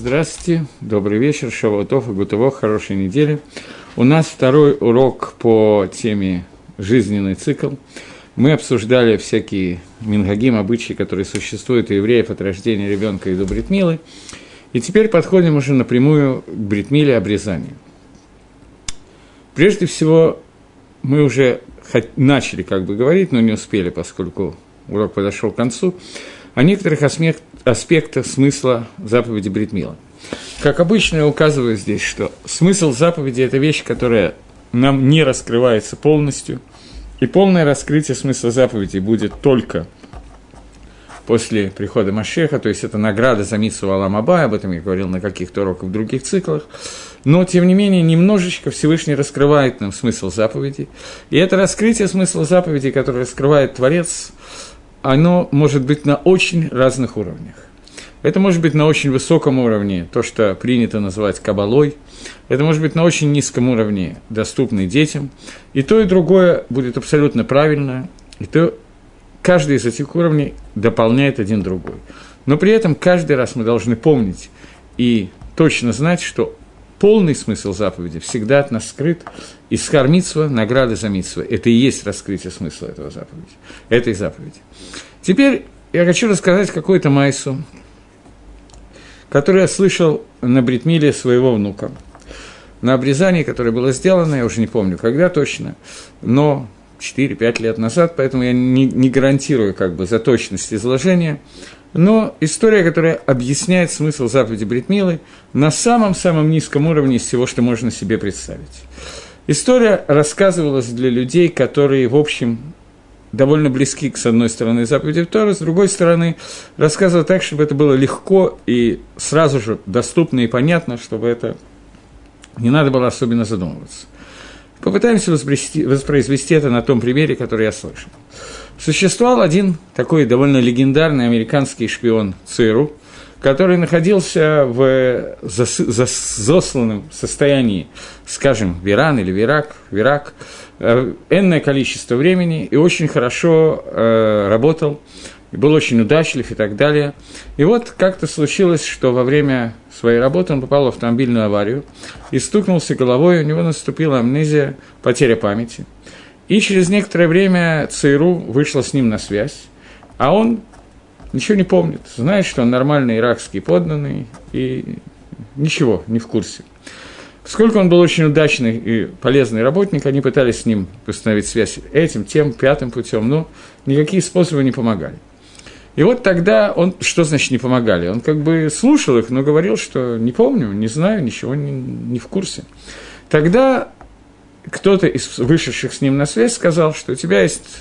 Здравствуйте, добрый вечер, Шавуатов и Гутово, хорошей недели. У нас второй урок по теме «Жизненный цикл». Мы обсуждали всякие мингагим, обычаи, которые существуют у евреев от рождения ребенка и до бритмилы. И теперь подходим уже напрямую к бритмиле обрезанию. Прежде всего, мы уже начали как бы говорить, но не успели, поскольку урок подошел к концу, о некоторых аспектах смысла заповеди Бритмила. Как обычно, я указываю здесь, что смысл заповеди – это вещь, которая нам не раскрывается полностью, и полное раскрытие смысла заповеди будет только после прихода Машеха, то есть это награда за Митсу Аламаба, об этом я говорил на каких-то уроках в других циклах, но, тем не менее, немножечко Всевышний раскрывает нам смысл заповеди, и это раскрытие смысла заповеди, которое раскрывает Творец, оно может быть на очень разных уровнях. Это может быть на очень высоком уровне, то, что принято называть кабалой. Это может быть на очень низком уровне, доступный детям. И то, и другое будет абсолютно правильно. И то каждый из этих уровней дополняет один другой. Но при этом каждый раз мы должны помнить и точно знать, что полный смысл заповеди всегда от нас скрыт. И скормитство, награда за митство. Это и есть раскрытие смысла этого заповеди, этой заповеди. Теперь я хочу рассказать какую-то майсу, который я слышал на бритмиле своего внука. На обрезании, которое было сделано, я уже не помню, когда точно, но 4-5 лет назад, поэтому я не, не гарантирую как бы за точность изложения. Но история, которая объясняет смысл заповеди Бритмилы на самом-самом низком уровне из всего, что можно себе представить. История рассказывалась для людей, которые, в общем, довольно близки, с одной стороны, заповеди Торы, с другой стороны, рассказывал так, чтобы это было легко и сразу же доступно и понятно, чтобы это не надо было особенно задумываться. Попытаемся воспроизвести это на том примере, который я слышал. Существовал один такой довольно легендарный американский шпион ЦРУ, который находился в засланном состоянии, скажем, в Иран или в Ирак, в Ирак, э, энное количество времени и очень хорошо э, работал, и был очень удачлив и так далее. И вот как-то случилось, что во время своей работы он попал в автомобильную аварию и стукнулся головой, у него наступила амнезия, потеря памяти. И через некоторое время ЦРУ вышла с ним на связь, а он ничего не помнит, знает, что он нормальный иракский подданный, и ничего, не в курсе. Поскольку он был очень удачный и полезный работник, они пытались с ним установить связь этим, тем, пятым путем, но никакие способы не помогали. И вот тогда он, что значит не помогали? Он как бы слушал их, но говорил, что не помню, не знаю, ничего не, не в курсе. Тогда кто-то из вышедших с ним на связь сказал, что у тебя есть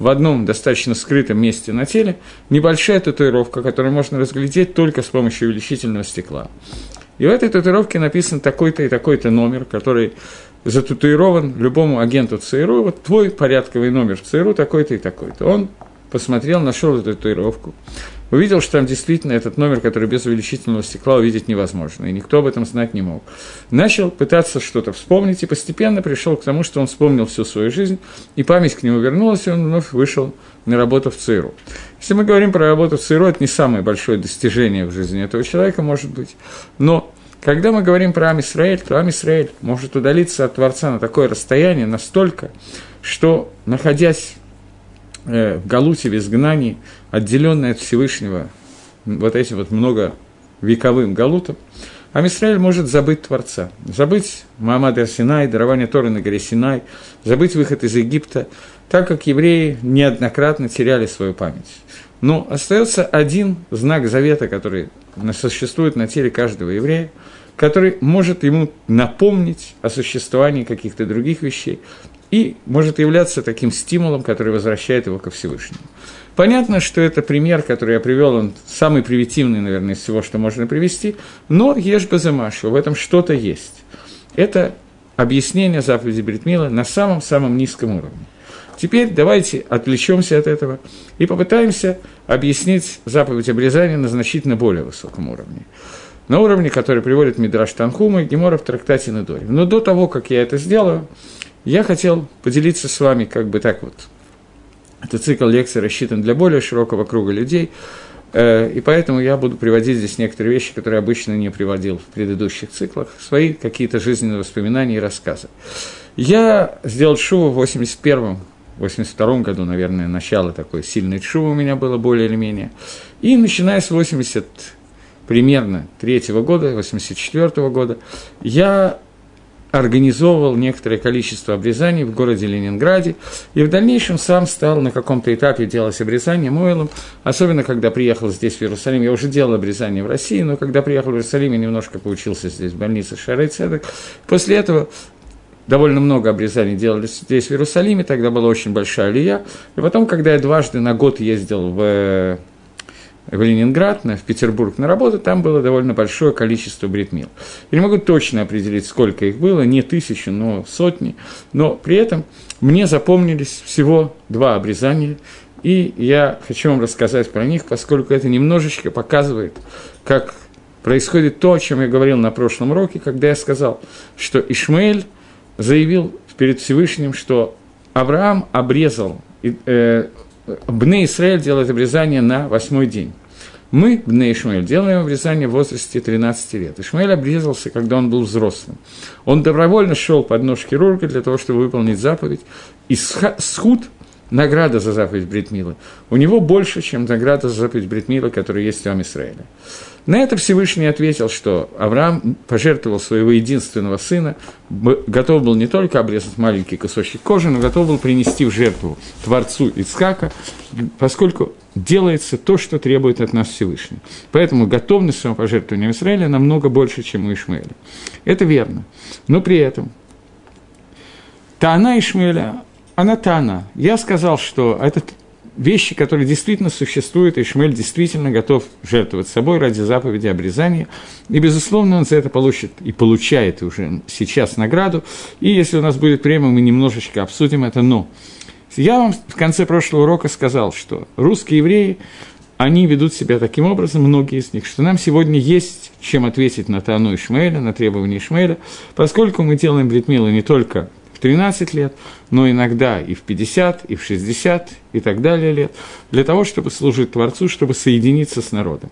в одном достаточно скрытом месте на теле небольшая татуировка, которую можно разглядеть только с помощью увеличительного стекла. И в этой татуировке написан такой-то и такой-то номер, который зататуирован любому агенту ЦРУ, вот твой порядковый номер в ЦРУ такой-то и такой-то. Он посмотрел, нашел эту татуировку, увидел, что там действительно этот номер, который без увеличительного стекла увидеть невозможно, и никто об этом знать не мог. Начал пытаться что-то вспомнить, и постепенно пришел к тому, что он вспомнил всю свою жизнь, и память к нему вернулась, и он вновь вышел на работу в ЦРУ. Если мы говорим про работу в ЦРУ, это не самое большое достижение в жизни этого человека, может быть, но когда мы говорим про Амисраэль, то Амисраэль может удалиться от Творца на такое расстояние настолько, что, находясь э, в Галуте, в изгнании, отделенный от Всевышнего вот этим вот многовековым Галутом, Амисраэль может забыть Творца, забыть Муаммада Синай, дарование Торы на горе Синай, забыть выход из Египта, так как евреи неоднократно теряли свою память. Но остается один знак завета, который существует на теле каждого еврея, который может ему напомнить о существовании каких-то других вещей и может являться таким стимулом, который возвращает его ко Всевышнему. Понятно, что это пример, который я привел, он самый примитивный, наверное, из всего, что можно привести, но ешь базамашу, в этом что-то есть. Это объяснение заповеди Бритмила на самом-самом низком уровне. Теперь давайте отвлечемся от этого и попытаемся объяснить заповедь обрезания на значительно более высоком уровне. На уровне, который приводит Мидраш Танхума и Гемора в трактате Надоре. Но до того, как я это сделаю, я хотел поделиться с вами как бы так вот. Этот цикл лекций рассчитан для более широкого круга людей. Э, и поэтому я буду приводить здесь некоторые вещи, которые обычно не приводил в предыдущих циклах, свои какие-то жизненные воспоминания и рассказы. Я сделал шоу в 81-м, 82 году, наверное, начало такой сильной шоу у меня было более или менее. И начиная с 80 примерно третьего года, 84 -го года, я организовывал некоторое количество обрезаний в городе Ленинграде, и в дальнейшем сам стал на каком-то этапе делать обрезание Мойлом, особенно когда приехал здесь, в Иерусалим. Я уже делал обрезание в России, но когда приехал в Иерусалим, я немножко поучился здесь, в больнице Цедек. После этого довольно много обрезаний делали здесь, в Иерусалиме, тогда была очень большая алия. И потом, когда я дважды на год ездил в в Ленинград, в Петербург на работу, там было довольно большое количество бритмил. Я не могу точно определить, сколько их было, не тысячи, но сотни, но при этом мне запомнились всего два обрезания, и я хочу вам рассказать про них, поскольку это немножечко показывает, как происходит то, о чем я говорил на прошлом уроке, когда я сказал, что Ишмаэль заявил перед Всевышним, что Авраам обрезал, э, Бне Исраэль делает обрезание на восьмой день. Мы, Бне Ишмаэль, делаем обрезание в возрасте 13 лет. Ишмаэль обрезался, когда он был взрослым. Он добровольно шел под нож хирурга для того, чтобы выполнить заповедь. И схуд, награда за заповедь Бритмила, у него больше, чем награда за заповедь Бритмила, которая есть у Израиля. На это Всевышний ответил, что Авраам пожертвовал своего единственного сына, готов был не только обрезать маленький кусочек кожи, но готов был принести в жертву Творцу Ицхака, поскольку делается то, что требует от нас Всевышний. Поэтому готовность самопожертвования Израиля намного больше, чем у Ишмаэля. Это верно. Но при этом Таана Ишмаэля, она Таана. Я сказал, что этот вещи, которые действительно существуют, и Шмель действительно готов жертвовать собой ради заповеди обрезания. И, безусловно, он за это получит и получает уже сейчас награду. И если у нас будет время, мы немножечко обсудим это. Но я вам в конце прошлого урока сказал, что русские евреи, они ведут себя таким образом, многие из них, что нам сегодня есть чем ответить на Тану Ишмаэля, на требования Ишмаэля, поскольку мы делаем бритмилы не только 13 лет, но иногда и в 50, и в 60, и так далее лет, для того, чтобы служить Творцу, чтобы соединиться с народом.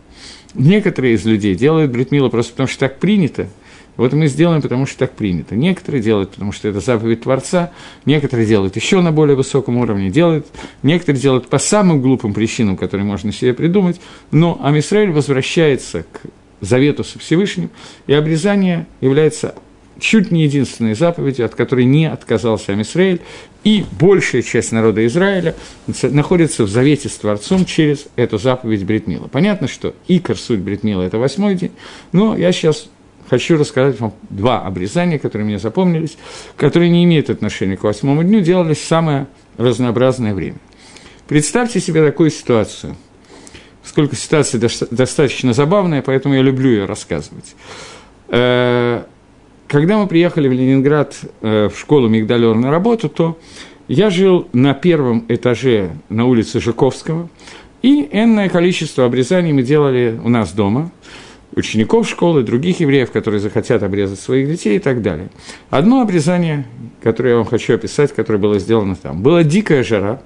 Некоторые из людей делают бритмила просто потому, что так принято, вот мы сделаем, потому что так принято. Некоторые делают, потому что это заповедь Творца, некоторые делают еще на более высоком уровне, делают, некоторые делают по самым глупым причинам, которые можно себе придумать, но Амисраиль возвращается к завету со Всевышним, и обрезание является чуть не единственной заповедью, от которой не отказался Амисраэль, и большая часть народа Израиля находится в завете с Творцом через эту заповедь Бритмила. Понятно, что икор суть Бритмила – это восьмой день, но я сейчас хочу рассказать вам два обрезания, которые мне запомнились, которые не имеют отношения к восьмому дню, делались в самое разнообразное время. Представьте себе такую ситуацию, сколько ситуация достаточно забавная, поэтому я люблю ее рассказывать э, когда мы приехали в Ленинград э, в школу Мигдалер на работу, то я жил на первом этаже на улице Жуковского, и энное количество обрезаний мы делали у нас дома, учеников школы, других евреев, которые захотят обрезать своих детей и так далее. Одно обрезание, которое я вам хочу описать, которое было сделано там. Была дикая жара,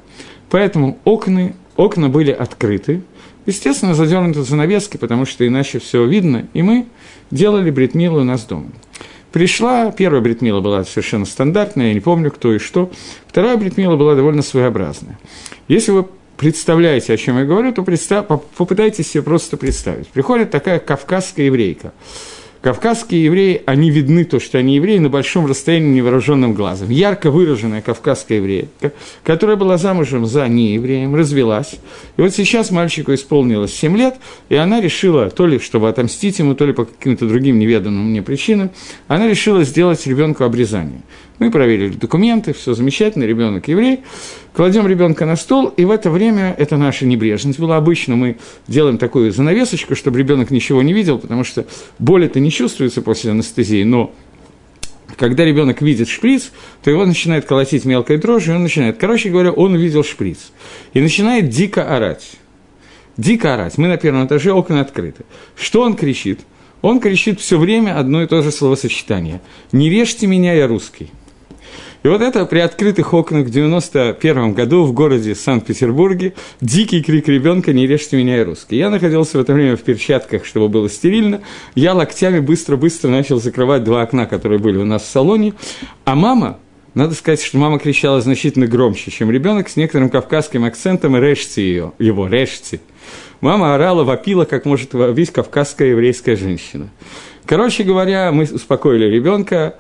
поэтому окна, окна были открыты, естественно, задернуты занавески, потому что иначе все видно, и мы делали бритмилы у нас дома. Пришла, первая бритмила была совершенно стандартная, я не помню, кто и что. Вторая бритмила была довольно своеобразная. Если вы представляете, о чем я говорю, то представь, попытайтесь себе просто представить. Приходит такая кавказская еврейка – Кавказские евреи, они видны, то, что они евреи, на большом расстоянии невооруженным глазом. Ярко выраженная кавказская еврейка, которая была замужем за неевреем, развелась. И вот сейчас мальчику исполнилось 7 лет, и она решила, то ли чтобы отомстить ему, то ли по каким-то другим неведанным мне причинам, она решила сделать ребенку обрезание. Мы проверили документы, все замечательно, ребенок еврей. Кладем ребенка на стол, и в это время это наша небрежность была. Обычно мы делаем такую занавесочку, чтобы ребенок ничего не видел, потому что боль это не чувствуется после анестезии, но когда ребенок видит шприц, то его начинает колотить мелкой дрожью, и он начинает, короче говоря, он увидел шприц, и начинает дико орать. Дико орать. Мы на первом этаже, окна открыты. Что он кричит? Он кричит все время одно и то же словосочетание. «Не режьте меня, я русский». И вот это при открытых окнах в 91 году в городе Санкт-Петербурге дикий крик ребенка «Не режьте меня, я русский». Я находился в это время в перчатках, чтобы было стерильно. Я локтями быстро-быстро начал закрывать два окна, которые были у нас в салоне. А мама, надо сказать, что мама кричала значительно громче, чем ребенок, с некоторым кавказским акцентом, режьте ее, его, режьте. Мама орала, вопила, как может вопить кавказская еврейская женщина. Короче говоря, мы успокоили ребенка,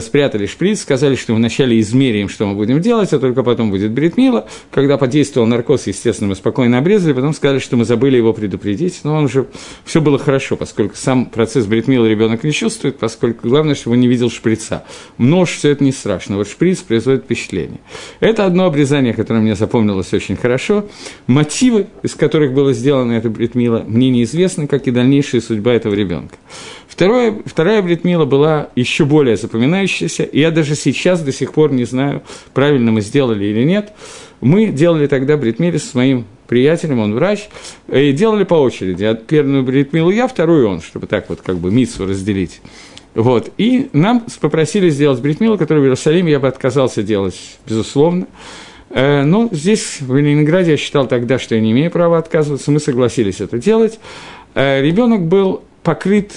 спрятали шприц, сказали, что вначале измеряем, что мы будем делать, а только потом будет бритмила. Когда подействовал наркоз, естественно, мы спокойно обрезали, потом сказали, что мы забыли его предупредить, но он уже все было хорошо, поскольку сам процесс бритмила ребенок не чувствует, поскольку главное, чтобы он не видел шприца. Нож, все это не страшно, вот шприц производит впечатление. Это одно обрезание, которое мне запомнилось очень хорошо. Мотивы, из которых было сделано это бритмила, мне неизвестны, как и дальнейшая судьба этого ребенка. Второе, вторая бритмила была еще более запоминающаяся, и я даже сейчас до сих пор не знаю, правильно мы сделали или нет. Мы делали тогда бритмили с моим приятелем, он врач, и делали по очереди. Первую бритмилу я, вторую он, чтобы так вот как бы мицу разделить. Вот. И нам попросили сделать бритмилу, которую в Иерусалиме я бы отказался делать, безусловно. Э, но здесь, в Ленинграде, я считал тогда, что я не имею права отказываться, мы согласились это делать. Э, ребенок был покрыт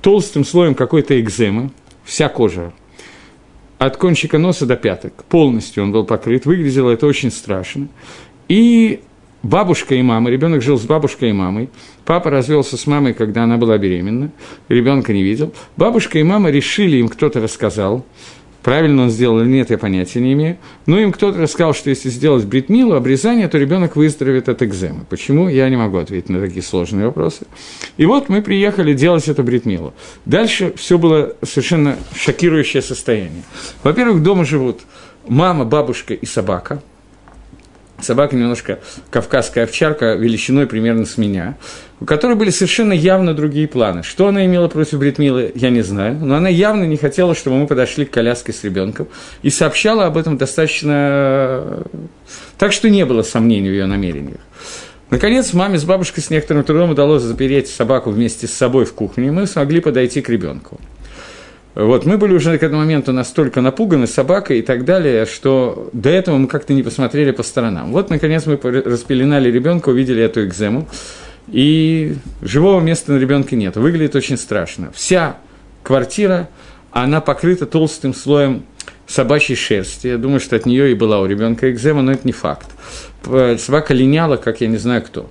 толстым слоем какой-то экземы, вся кожа, от кончика носа до пяток, полностью он был покрыт, выглядело это очень страшно. И бабушка и мама, ребенок жил с бабушкой и мамой, папа развелся с мамой, когда она была беременна, ребенка не видел. Бабушка и мама решили, им кто-то рассказал, Правильно он сделал или нет, я понятия не имею. Но им кто-то рассказал, что если сделать бритмилу, обрезание, то ребенок выздоровеет от экземы. Почему? Я не могу ответить на такие сложные вопросы. И вот мы приехали делать эту бритмилу. Дальше все было совершенно шокирующее состояние. Во-первых, дома живут мама, бабушка и собака – собака немножко кавказская овчарка, величиной примерно с меня, у которой были совершенно явно другие планы. Что она имела против Бритмилы, я не знаю, но она явно не хотела, чтобы мы подошли к коляске с ребенком, и сообщала об этом достаточно... Так что не было сомнений в ее намерениях. Наконец, маме с бабушкой с некоторым трудом удалось запереть собаку вместе с собой в кухне, и мы смогли подойти к ребенку. Вот, мы были уже к этому моменту настолько напуганы собакой и так далее, что до этого мы как-то не посмотрели по сторонам. Вот, наконец, мы распеленали ребенка, увидели эту экзему, и живого места на ребенке нет. Выглядит очень страшно. Вся квартира, она покрыта толстым слоем собачьей шерсти. Я думаю, что от нее и была у ребенка экзема, но это не факт. Собака линяла, как я не знаю кто.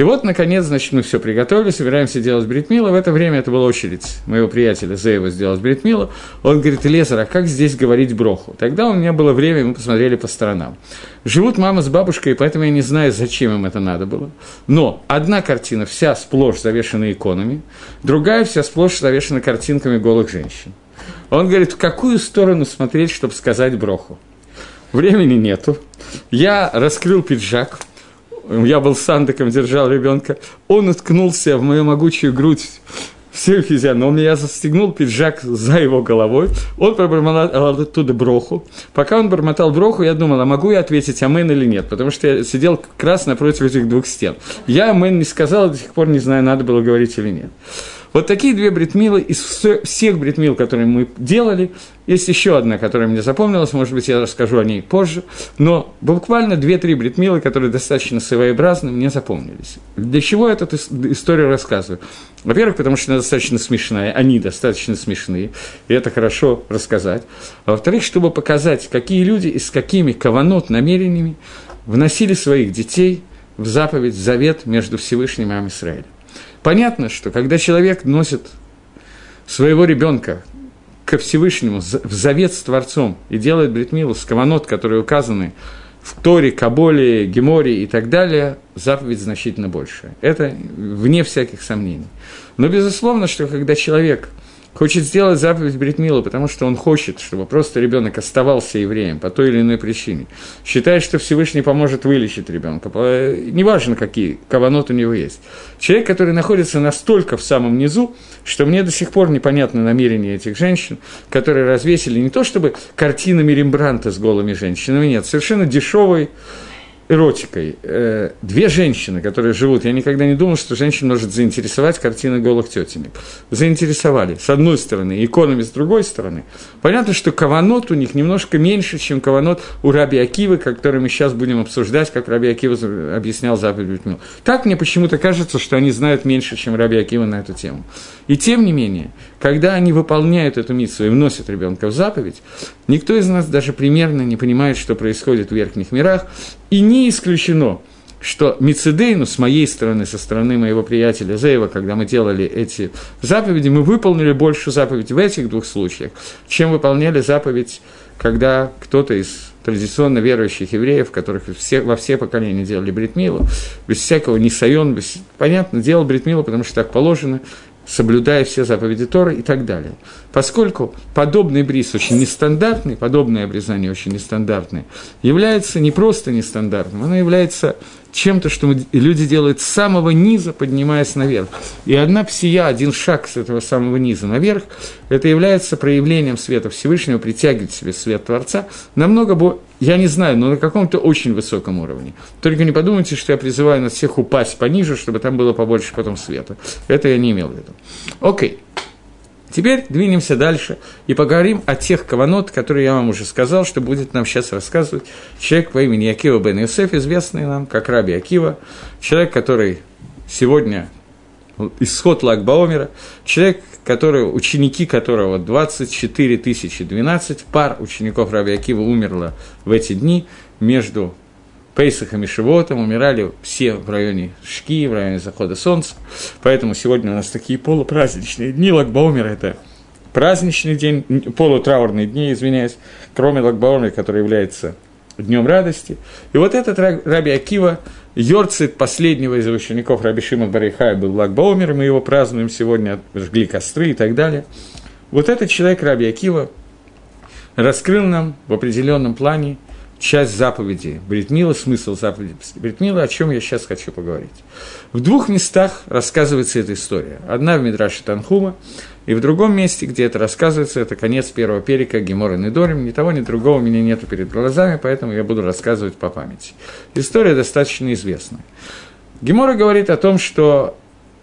И вот, наконец, значит, мы все приготовили, собираемся делать бритмила. В это время это была очередь моего приятеля Зеева сделать бритмила. Он говорит, Лезер, а как здесь говорить броху? Тогда у меня было время, мы посмотрели по сторонам. Живут мама с бабушкой, поэтому я не знаю, зачем им это надо было. Но одна картина вся сплошь завешена иконами, другая вся сплошь завешена картинками голых женщин. Он говорит, в какую сторону смотреть, чтобы сказать броху? Времени нету. Я раскрыл пиджак – я был сандыком, держал ребенка, он уткнулся в мою могучую грудь, всю физиономию, я застегнул пиджак за его головой, он пробормотал оттуда броху. Пока он бормотал броху, я думал, а могу я ответить амен или нет, потому что я сидел как раз напротив этих двух стен. Я амен не сказал, до сих пор не знаю, надо было говорить или нет. Вот такие две бритмилы из всех бритмил, которые мы делали. Есть еще одна, которая мне запомнилась, может быть, я расскажу о ней позже. Но буквально две-три бритмилы, которые достаточно своеобразны, мне запомнились. Для чего я эту историю рассказываю? Во-первых, потому что она достаточно смешная, они достаточно смешные, и это хорошо рассказать. А во-вторых, чтобы показать, какие люди и с какими каванот намерениями вносили своих детей в заповедь, в завет между Всевышним и Израилем. Понятно, что когда человек носит своего ребенка ко Всевышнему в завет с Творцом и делает бритмилу с каванот, которые указаны в Торе, Каболе, Геморе и так далее, заповедь значительно больше. Это вне всяких сомнений. Но безусловно, что когда человек – хочет сделать заповедь Бритмила, потому что он хочет, чтобы просто ребенок оставался евреем по той или иной причине. Считает, что Всевышний поможет вылечить ребенка. Неважно, какие каванот у него есть. Человек, который находится настолько в самом низу, что мне до сих пор непонятно намерения этих женщин, которые развесили не то чтобы картинами Рембранта с голыми женщинами, нет, совершенно дешевый эротикой. Э, две женщины, которые живут, я никогда не думал, что женщин может заинтересовать картина голых тетенек. Заинтересовали. С одной стороны, иконами с другой стороны. Понятно, что каванот у них немножко меньше, чем каванот у Раби Акивы, который мы сейчас будем обсуждать, как Раби Акива объяснял заповедь Бетмил. Так мне почему-то кажется, что они знают меньше, чем Раби Акива на эту тему. И тем не менее, когда они выполняют эту миссию и вносят ребенка в заповедь, никто из нас даже примерно не понимает, что происходит в верхних мирах, и не исключено, что Мицедейну с моей стороны, со стороны моего приятеля Зеева, когда мы делали эти заповеди, мы выполнили больше заповедей в этих двух случаях, чем выполняли заповедь, когда кто-то из традиционно верующих евреев, которых все, во все поколения делали бритмилу, без всякого нисайон, без, понятно, делал бритмилу, потому что так положено, соблюдая все заповеди Торы и так далее. Поскольку подобный бриз очень нестандартный, подобное обрезание очень нестандартное, является не просто нестандартным, оно является чем-то, что люди делают с самого низа, поднимаясь наверх. И одна псия, один шаг с этого самого низа наверх, это является проявлением света Всевышнего, притягивает себе свет Творца намного более я не знаю, но на каком-то очень высоком уровне. Только не подумайте, что я призываю нас всех упасть пониже, чтобы там было побольше потом света. Это я не имел в виду. Окей. Теперь двинемся дальше и поговорим о тех каванот, которые я вам уже сказал, что будет нам сейчас рассказывать человек по имени Акива бен Юсеф, известный нам как Раби Акива, человек, который сегодня исход Лагбаомера, человек, который, ученики которого 24 тысячи, 12 пар учеников Раби Акива умерло в эти дни между Пейсахом и Шивотом, умирали все в районе Шки, в районе захода солнца, поэтому сегодня у нас такие полупраздничные дни, Лагбаумер – это праздничный день, полутраурные дни, извиняюсь, кроме Лагбаумера, который является днем радости. И вот этот Раби Акива, Йорцит последнего из учеников Раби Шима Барихая был Лагбаумер, мы его празднуем сегодня, жгли костры и так далее. Вот этот человек Раби Акива раскрыл нам в определенном плане часть заповеди Бритмила, смысл заповеди Бритмила, о чем я сейчас хочу поговорить. В двух местах рассказывается эта история. Одна в Мидраше Танхума, и в другом месте, где это рассказывается, это конец первого перика Гемора Недорим. Ни того, ни другого у меня нету перед глазами, поэтому я буду рассказывать по памяти. История достаточно известная. Гемора говорит о том, что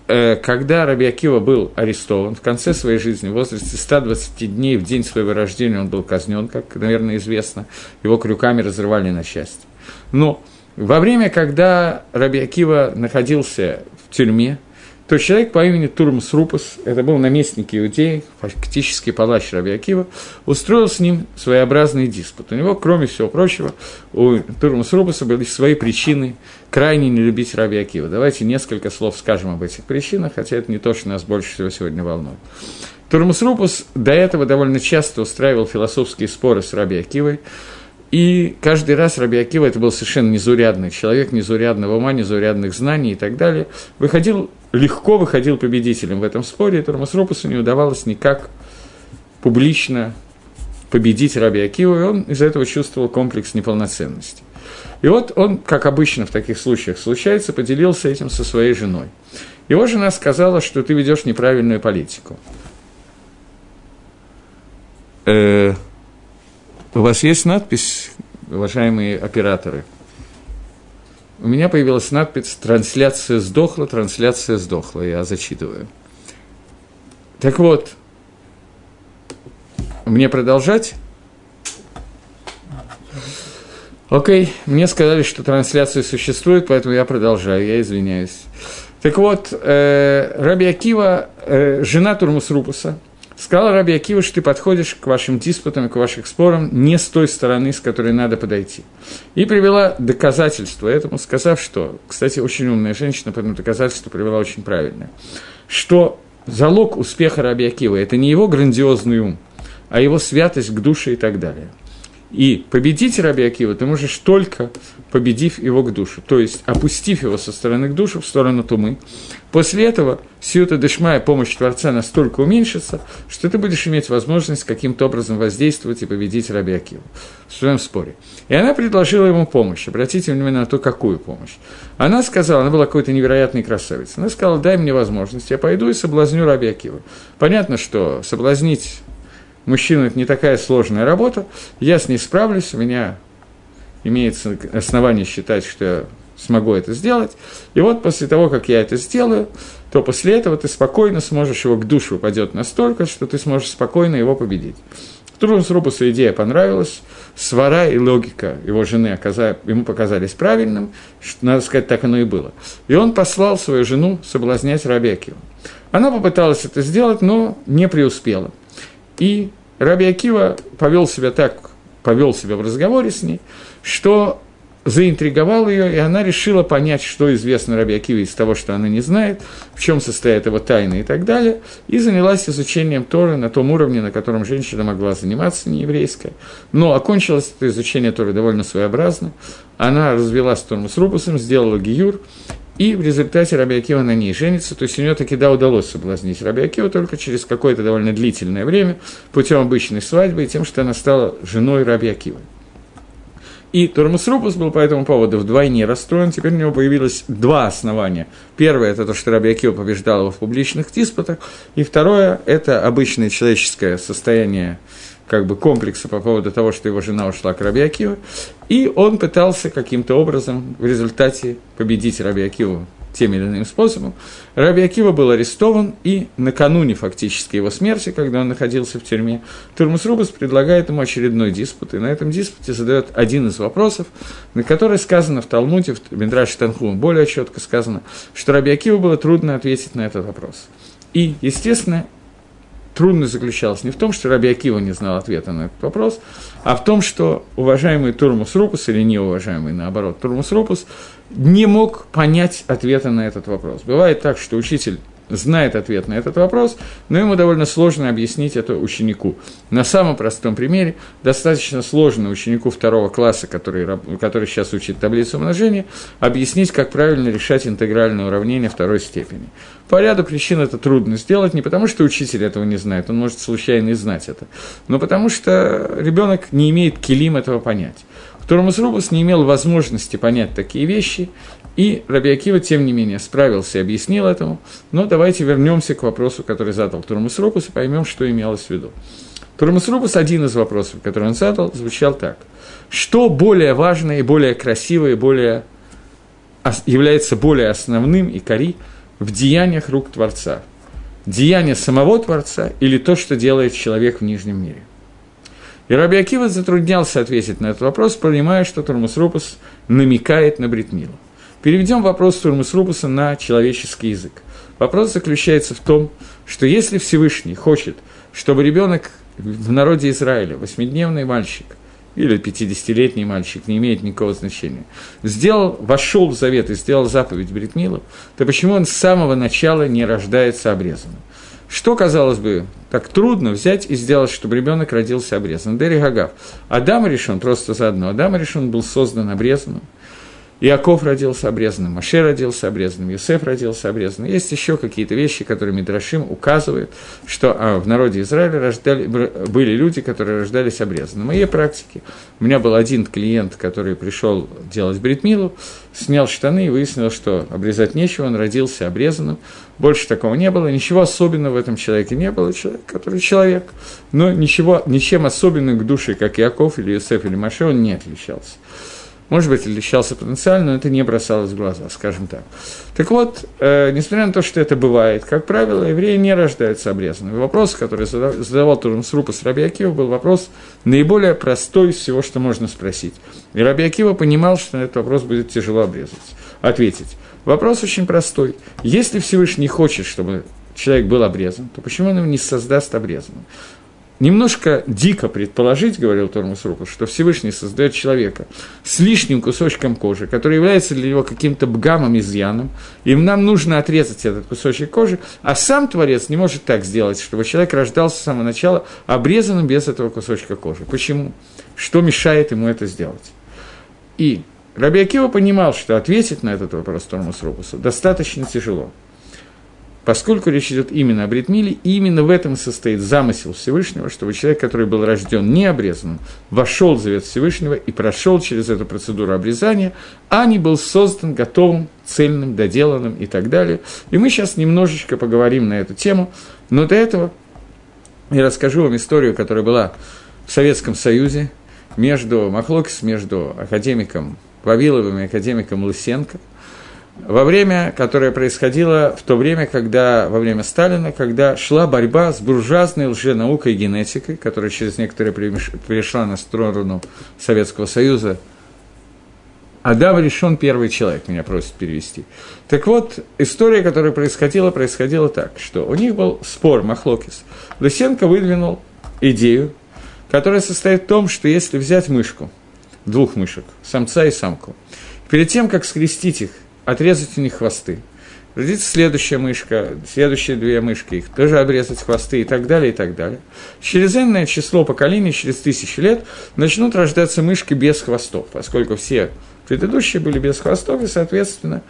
когда Раби Акива был арестован в конце своей жизни, в возрасте 120 дней в день своего рождения он был казнен, как, наверное, известно, его крюками разрывали на части. Но во время, когда Раби Акива находился в тюрьме, то человек по имени Турмус Рупус, это был наместник Иудеи, фактически палач Раби Акива, устроил с ним своеобразный диспут. У него, кроме всего прочего, у Турмус Рупуса были свои причины крайне не любить Раби Акива. Давайте несколько слов скажем об этих причинах, хотя это не то, что нас больше всего сегодня волнует. Турмус Рупус до этого довольно часто устраивал философские споры с Раби Акивой, и каждый раз Раби Акива, это был совершенно незаурядный человек, незаурядного ума, незаурядных знаний и так далее, выходил, легко выходил победителем в этом споре, и Тормас Ропусу не удавалось никак публично победить Раби Акиву, и он из-за этого чувствовал комплекс неполноценности. И вот он, как обычно в таких случаях случается, поделился этим со своей женой. Его жена сказала, что ты ведешь неправильную политику. Э, у вас есть надпись, уважаемые операторы? У меня появилась надпись «Трансляция сдохла, трансляция сдохла». Я зачитываю. Так вот, мне продолжать? Окей, мне сказали, что трансляция существует, поэтому я продолжаю, я извиняюсь. Так вот, э, Раби Акива, э, жена Турмус Рупуса, Сказал Раби Акива, что ты подходишь к вашим диспутам к вашим спорам не с той стороны, с которой надо подойти. И привела доказательство этому, сказав, что, кстати, очень умная женщина, поэтому доказательство привела очень правильное, что залог успеха Раби Акива – это не его грандиозный ум, а его святость к душе и так далее – и победить Раби Акива ты можешь только победив его к душу, то есть опустив его со стороны к душу в сторону тумы. После этого сиюта дешмая помощь Творца настолько уменьшится, что ты будешь иметь возможность каким-то образом воздействовать и победить Раби Акива в своем споре. И она предложила ему помощь. Обратите внимание на то, какую помощь. Она сказала, она была какой-то невероятной красавицей. Она сказала, дай мне возможность, я пойду и соблазню Раби Акива. Понятно, что соблазнить мужчину это не такая сложная работа, я с ней справлюсь, у меня имеется основание считать, что я смогу это сделать. И вот после того, как я это сделаю, то после этого ты спокойно сможешь, его к душу упадет настолько, что ты сможешь спокойно его победить. Трунус Рупусу идея понравилась, свара и логика его жены оказали, ему показались правильным, что, надо сказать, так оно и было. И он послал свою жену соблазнять Раби Акива. Она попыталась это сделать, но не преуспела. И Раби Акива повел себя так, повел себя в разговоре с ней, что заинтриговал ее, и она решила понять, что известно Раби Акиве из того, что она не знает, в чем состоит его тайна и так далее, и занялась изучением Торы на том уровне, на котором женщина могла заниматься, не еврейская. Но окончилось это изучение Торы довольно своеобразно. Она развелась с Тормус Рупусом, сделала гиюр, и в результате Раби Акива на ней женится, то есть у нее таки да удалось соблазнить Раби Акива только через какое-то довольно длительное время, путем обычной свадьбы, и тем, что она стала женой Раби Акива. И Тормус Рупус был по этому поводу вдвойне расстроен. Теперь у него появилось два основания. Первое – это то, что Раби Акива побеждал его в публичных диспутах. И второе – это обычное человеческое состояние как бы комплекса по поводу того, что его жена ушла к Раби Акиву. И он пытался каким-то образом в результате победить Раби Акиву тем или иным способом. Раби Акива был арестован, и накануне фактически его смерти, когда он находился в тюрьме, Турмус Рубас предлагает ему очередной диспут, и на этом диспуте задает один из вопросов, на который сказано в Талмуде, в Бендраше Танхум более четко сказано, что Раби Акива было трудно ответить на этот вопрос. И, естественно, трудность заключалась не в том, что Раби Акива не знал ответа на этот вопрос, а в том, что уважаемый Турмус Рупус, или неуважаемый, наоборот, Турмус Рупус, не мог понять ответа на этот вопрос. Бывает так, что учитель знает ответ на этот вопрос, но ему довольно сложно объяснить это ученику. На самом простом примере достаточно сложно ученику второго класса, который, который сейчас учит таблицу умножения, объяснить, как правильно решать интегральное уравнение второй степени. По ряду причин это трудно сделать, не потому что учитель этого не знает, он может случайно и знать это, но потому что ребенок не имеет килим этого понять. Турмус Рубус не имел возможности понять такие вещи, и Раби Акива, тем не менее, справился и объяснил этому. Но давайте вернемся к вопросу, который задал Турмус Рубус, и поймем, что имелось в виду. Турмус Рубус, один из вопросов, который он задал, звучал так. Что более важное и более красивое, и более, является более основным и кори в деяниях рук Творца? Деяние самого Творца или то, что делает человек в Нижнем мире? И Раби Акива затруднялся ответить на этот вопрос, понимая, что Турмус Рупус намекает на Бритмилу. Переведем вопрос Турмус Рупуса на человеческий язык. Вопрос заключается в том, что если Всевышний хочет, чтобы ребенок в народе Израиля, восьмидневный мальчик или 50-летний мальчик, не имеет никакого значения, сделал, вошел в завет и сделал заповедь Бритмилу, то почему он с самого начала не рождается обрезанным? Что, казалось бы, так трудно взять и сделать, чтобы ребенок родился обрезанным? Дери Гагав. Адам решен просто заодно. Адам решен был создан обрезанным. Иаков родился обрезанным, Маше родился обрезанным, Юсеф родился обрезанным. Есть еще какие-то вещи, которые Мидрашим указывают, что а, в народе Израиля рождали, были люди, которые рождались обрезанными. В моей практике у меня был один клиент, который пришел делать бритмилу, снял штаны и выяснил, что обрезать нечего, он родился обрезанным. Больше такого не было, ничего особенного в этом человеке не было, человек, который человек, но ничего, ничем особенным к душе, как Иаков или Юсеф или Маше, он не отличался. Может быть, отличался потенциально, но это не бросалось в глаза, скажем так. Так вот, э, несмотря на то, что это бывает, как правило, евреи не рождаются обрезанными. Вопрос, который задавал Турмсрупас Раби Акива, был вопрос наиболее простой из всего, что можно спросить. И Раби Акива понимал, что на этот вопрос будет тяжело обрезать, ответить. Вопрос очень простой. Если Всевышний хочет, чтобы человек был обрезан, то почему он его не создаст обрезанным? Немножко дико предположить, говорил Тормус Рупус, что Всевышний создает человека с лишним кусочком кожи, который является для него каким-то бгамом, изъяном, и нам нужно отрезать этот кусочек кожи, а сам Творец не может так сделать, чтобы человек рождался с самого начала обрезанным без этого кусочка кожи. Почему? Что мешает ему это сделать? И Раби Акива понимал, что ответить на этот вопрос Тормус Рупусу достаточно тяжело – поскольку речь идет именно о бритмиле, и именно в этом состоит замысел Всевышнего, чтобы человек, который был рожден не обрезанным, вошел в завет Всевышнего и прошел через эту процедуру обрезания, а не был создан готовым, цельным, доделанным и так далее. И мы сейчас немножечко поговорим на эту тему, но до этого я расскажу вам историю, которая была в Советском Союзе, между, Махлокис между академиком Вавиловым и академиком Лысенко – во время, которое происходило в то время, когда, во время Сталина, когда шла борьба с буржуазной лженаукой и генетикой, которая через некоторое время перешла на сторону Советского Союза. Адам решен первый человек, меня просят перевести. Так вот, история, которая происходила, происходила так, что у них был спор Махлокис. Лысенко выдвинул идею, которая состоит в том, что если взять мышку, двух мышек, самца и самку, перед тем, как скрестить их отрезать у них хвосты. Родится следующая мышка, следующие две мышки, их тоже обрезать хвосты и так далее, и так далее. Через энное число поколений, через тысячи лет, начнут рождаться мышки без хвостов, поскольку все предыдущие были без хвостов, и, соответственно,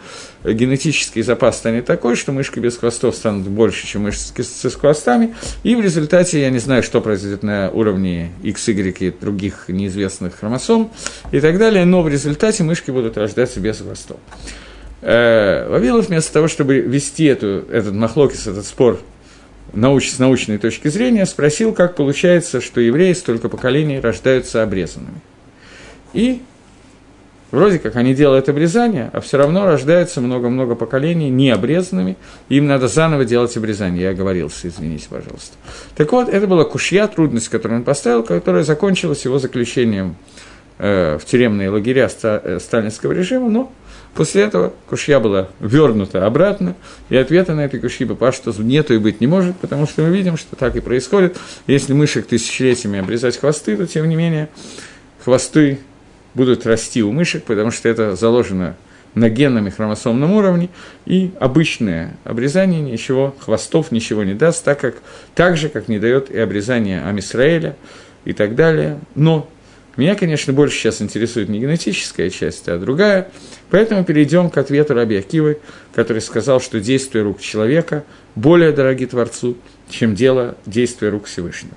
генетический запас станет такой, что мышки без хвостов станут больше, чем мышки с хвостами, и в результате, я не знаю, что произойдет на уровне X, Y и других неизвестных хромосом и так далее, но в результате мышки будут рождаться без хвостов. Э, Вавилов вместо того, чтобы вести эту, этот махлокис, этот спор науч, с научной точки зрения, спросил, как получается, что евреи столько поколений рождаются обрезанными. И вроде как они делают обрезание, а все равно рождается много-много поколений необрезанными, им надо заново делать обрезание. Я оговорился, извините, пожалуйста. Так вот, это была кушья, трудность, которую он поставил, которая закончилась его заключением э, в тюремные лагеря ста, сталинского режима, но После этого кушья была вернута обратно, и ответа на этой кушьи что нету и быть не может, потому что мы видим, что так и происходит. Если мышек тысячелетиями обрезать хвосты, то, тем не менее, хвосты будут расти у мышек, потому что это заложено на генном и хромосомном уровне, и обычное обрезание ничего, хвостов ничего не даст, так, как, так же, как не дает и обрезание Амисраэля и так далее. Но меня, конечно, больше сейчас интересует не генетическая часть, а другая. Поэтому перейдем к ответу Раби Акивы, который сказал, что действия рук человека более дороги Творцу, чем дело действия рук Всевышнего.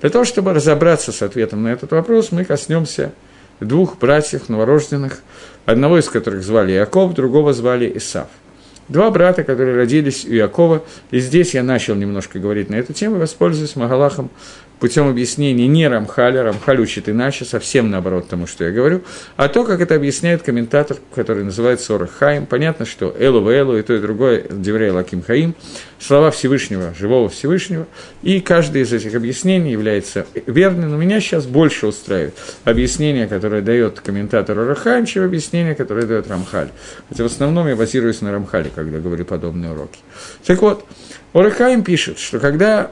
Для того, чтобы разобраться с ответом на этот вопрос, мы коснемся двух братьев новорожденных, одного из которых звали Яков, другого звали Исав. Два брата, которые родились у Якова, и здесь я начал немножко говорить на эту тему, воспользуюсь Магалахом путем объяснения не Рамхаля, Рамхаль учит иначе, совсем наоборот тому, что я говорю, а то, как это объясняет комментатор, который называется Хаим. Понятно, что Элу в Элу и то, и другое, Деврей Лаким Хаим, слова Всевышнего, живого Всевышнего, и каждое из этих объяснений является верным, но меня сейчас больше устраивает объяснение, которое дает комментатор Орахаим, чем объяснение, которое дает Рамхаль. Хотя в основном я базируюсь на Рамхале, когда говорю подобные уроки. Так вот, Орахаим пишет, что когда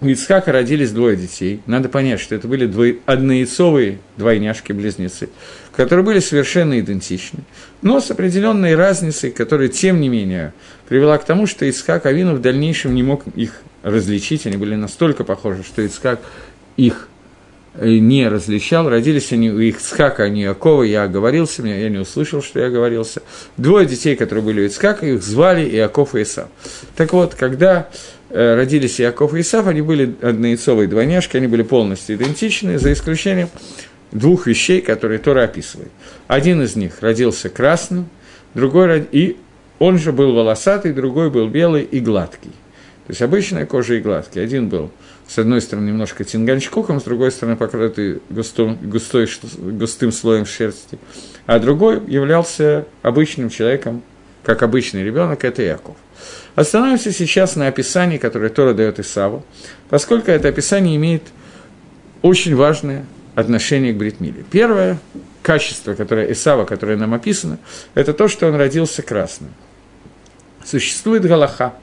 у Ицхака родились двое детей. Надо понять, что это были двое, однояйцовые двойняшки-близнецы, которые были совершенно идентичны, но с определенной разницей, которая, тем не менее, привела к тому, что Ицхак Авину в дальнейшем не мог их различить. Они были настолько похожи, что Ицхак их э, не различал. Родились они у Ицхака, а не Якова. Я оговорился, меня, я не услышал, что я оговорился. Двое детей, которые были у Ицхака, их звали Иаков и Исав. Так вот, когда родились Яков и Исав, они были однояйцовые двойняшки, они были полностью идентичны, за исключением двух вещей, которые Тора описывает. Один из них родился красным, другой, и он же был волосатый, другой был белый и гладкий. То есть обычная кожа и гладкий. Один был, с одной стороны, немножко тинганчкуком, с другой стороны, покрытый густым, густой, густым слоем шерсти, а другой являлся обычным человеком, как обычный ребенок, это Яков. Остановимся сейчас на описании, которое Тора дает Исаву, поскольку это описание имеет очень важное отношение к Бритмиле. Первое качество, которое Исава, которое нам описано, это то, что он родился красным. Существует Галаха.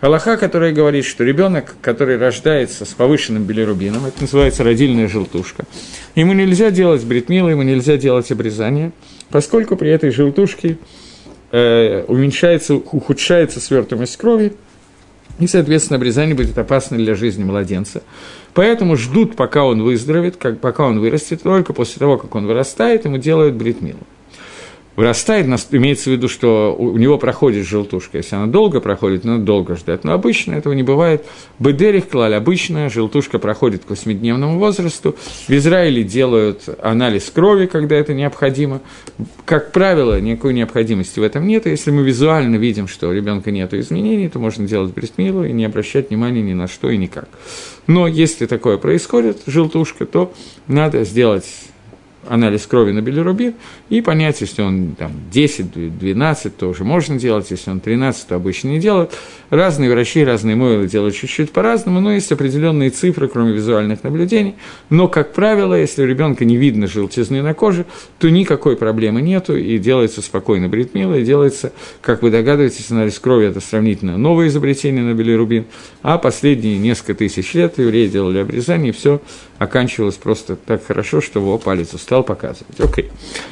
Галаха, которая говорит, что ребенок, который рождается с повышенным билирубином, это называется родильная желтушка, ему нельзя делать бритмилы, ему нельзя делать обрезание, поскольку при этой желтушке э, уменьшается, ухудшается свертываемость крови, и, соответственно, обрезание будет опасно для жизни младенца. Поэтому ждут, пока он выздоровеет, как, пока он вырастет, только после того, как он вырастает, ему делают бритмилу. Вырастает, имеется в виду, что у него проходит желтушка. Если она долго проходит, надо долго ждать. Но обычно этого не бывает. Бедерих клаль, обычная желтушка проходит к восьмидневному возрасту. В Израиле делают анализ крови, когда это необходимо. Как правило, никакой необходимости в этом нет. Если мы визуально видим, что у ребенка нет изменений, то можно делать брестмилу и не обращать внимания ни на что и никак. Но если такое происходит, желтушка, то надо сделать анализ крови на билирубин и понять, если он там, 10, 12, то уже можно делать, если он 13, то обычно не делают. Разные врачи, разные мойлы делают чуть-чуть по-разному, но есть определенные цифры, кроме визуальных наблюдений. Но, как правило, если у ребенка не видно желтизны на коже, то никакой проблемы нету, и делается спокойно бритмила, и делается, как вы догадываетесь, анализ крови – это сравнительно новое изобретение на билирубин, а последние несколько тысяч лет евреи делали обрезание, и все оканчивалось просто так хорошо, что его палец устал показывать. Окей.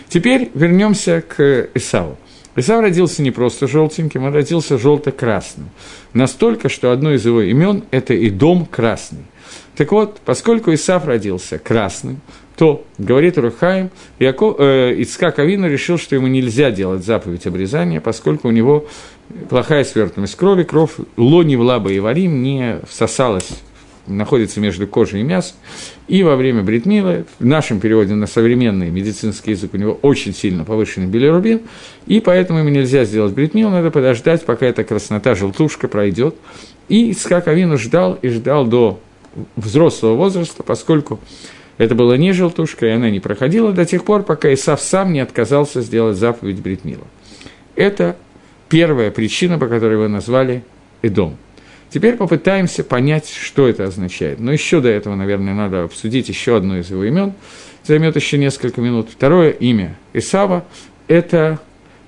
Теперь вернемся к Исаву. Исав родился не просто желтеньким, он родился желто-красным. Настолько, что одно из его имен – это и дом красный. Так вот, поскольку Исав родился красным, то, говорит Рухаим, Яко, э, Ицкак Авину решил, что ему нельзя делать заповедь обрезания, поскольку у него плохая свертываемость крови, кровь лони в лаба и варим не всосалась находится между кожей и мясом, и во время бритмила, в нашем переводе на современный медицинский язык, у него очень сильно повышенный билирубин, и поэтому ему нельзя сделать бритмил, надо подождать, пока эта краснота, желтушка пройдет. И Ицхак Авину ждал и ждал до взрослого возраста, поскольку это была не желтушка, и она не проходила до тех пор, пока Исав сам не отказался сделать заповедь Бритмила. Это первая причина, по которой его назвали Эдом. Теперь попытаемся понять, что это означает. Но еще до этого, наверное, надо обсудить еще одно из его имен. Займет еще несколько минут. Второе имя Исава – это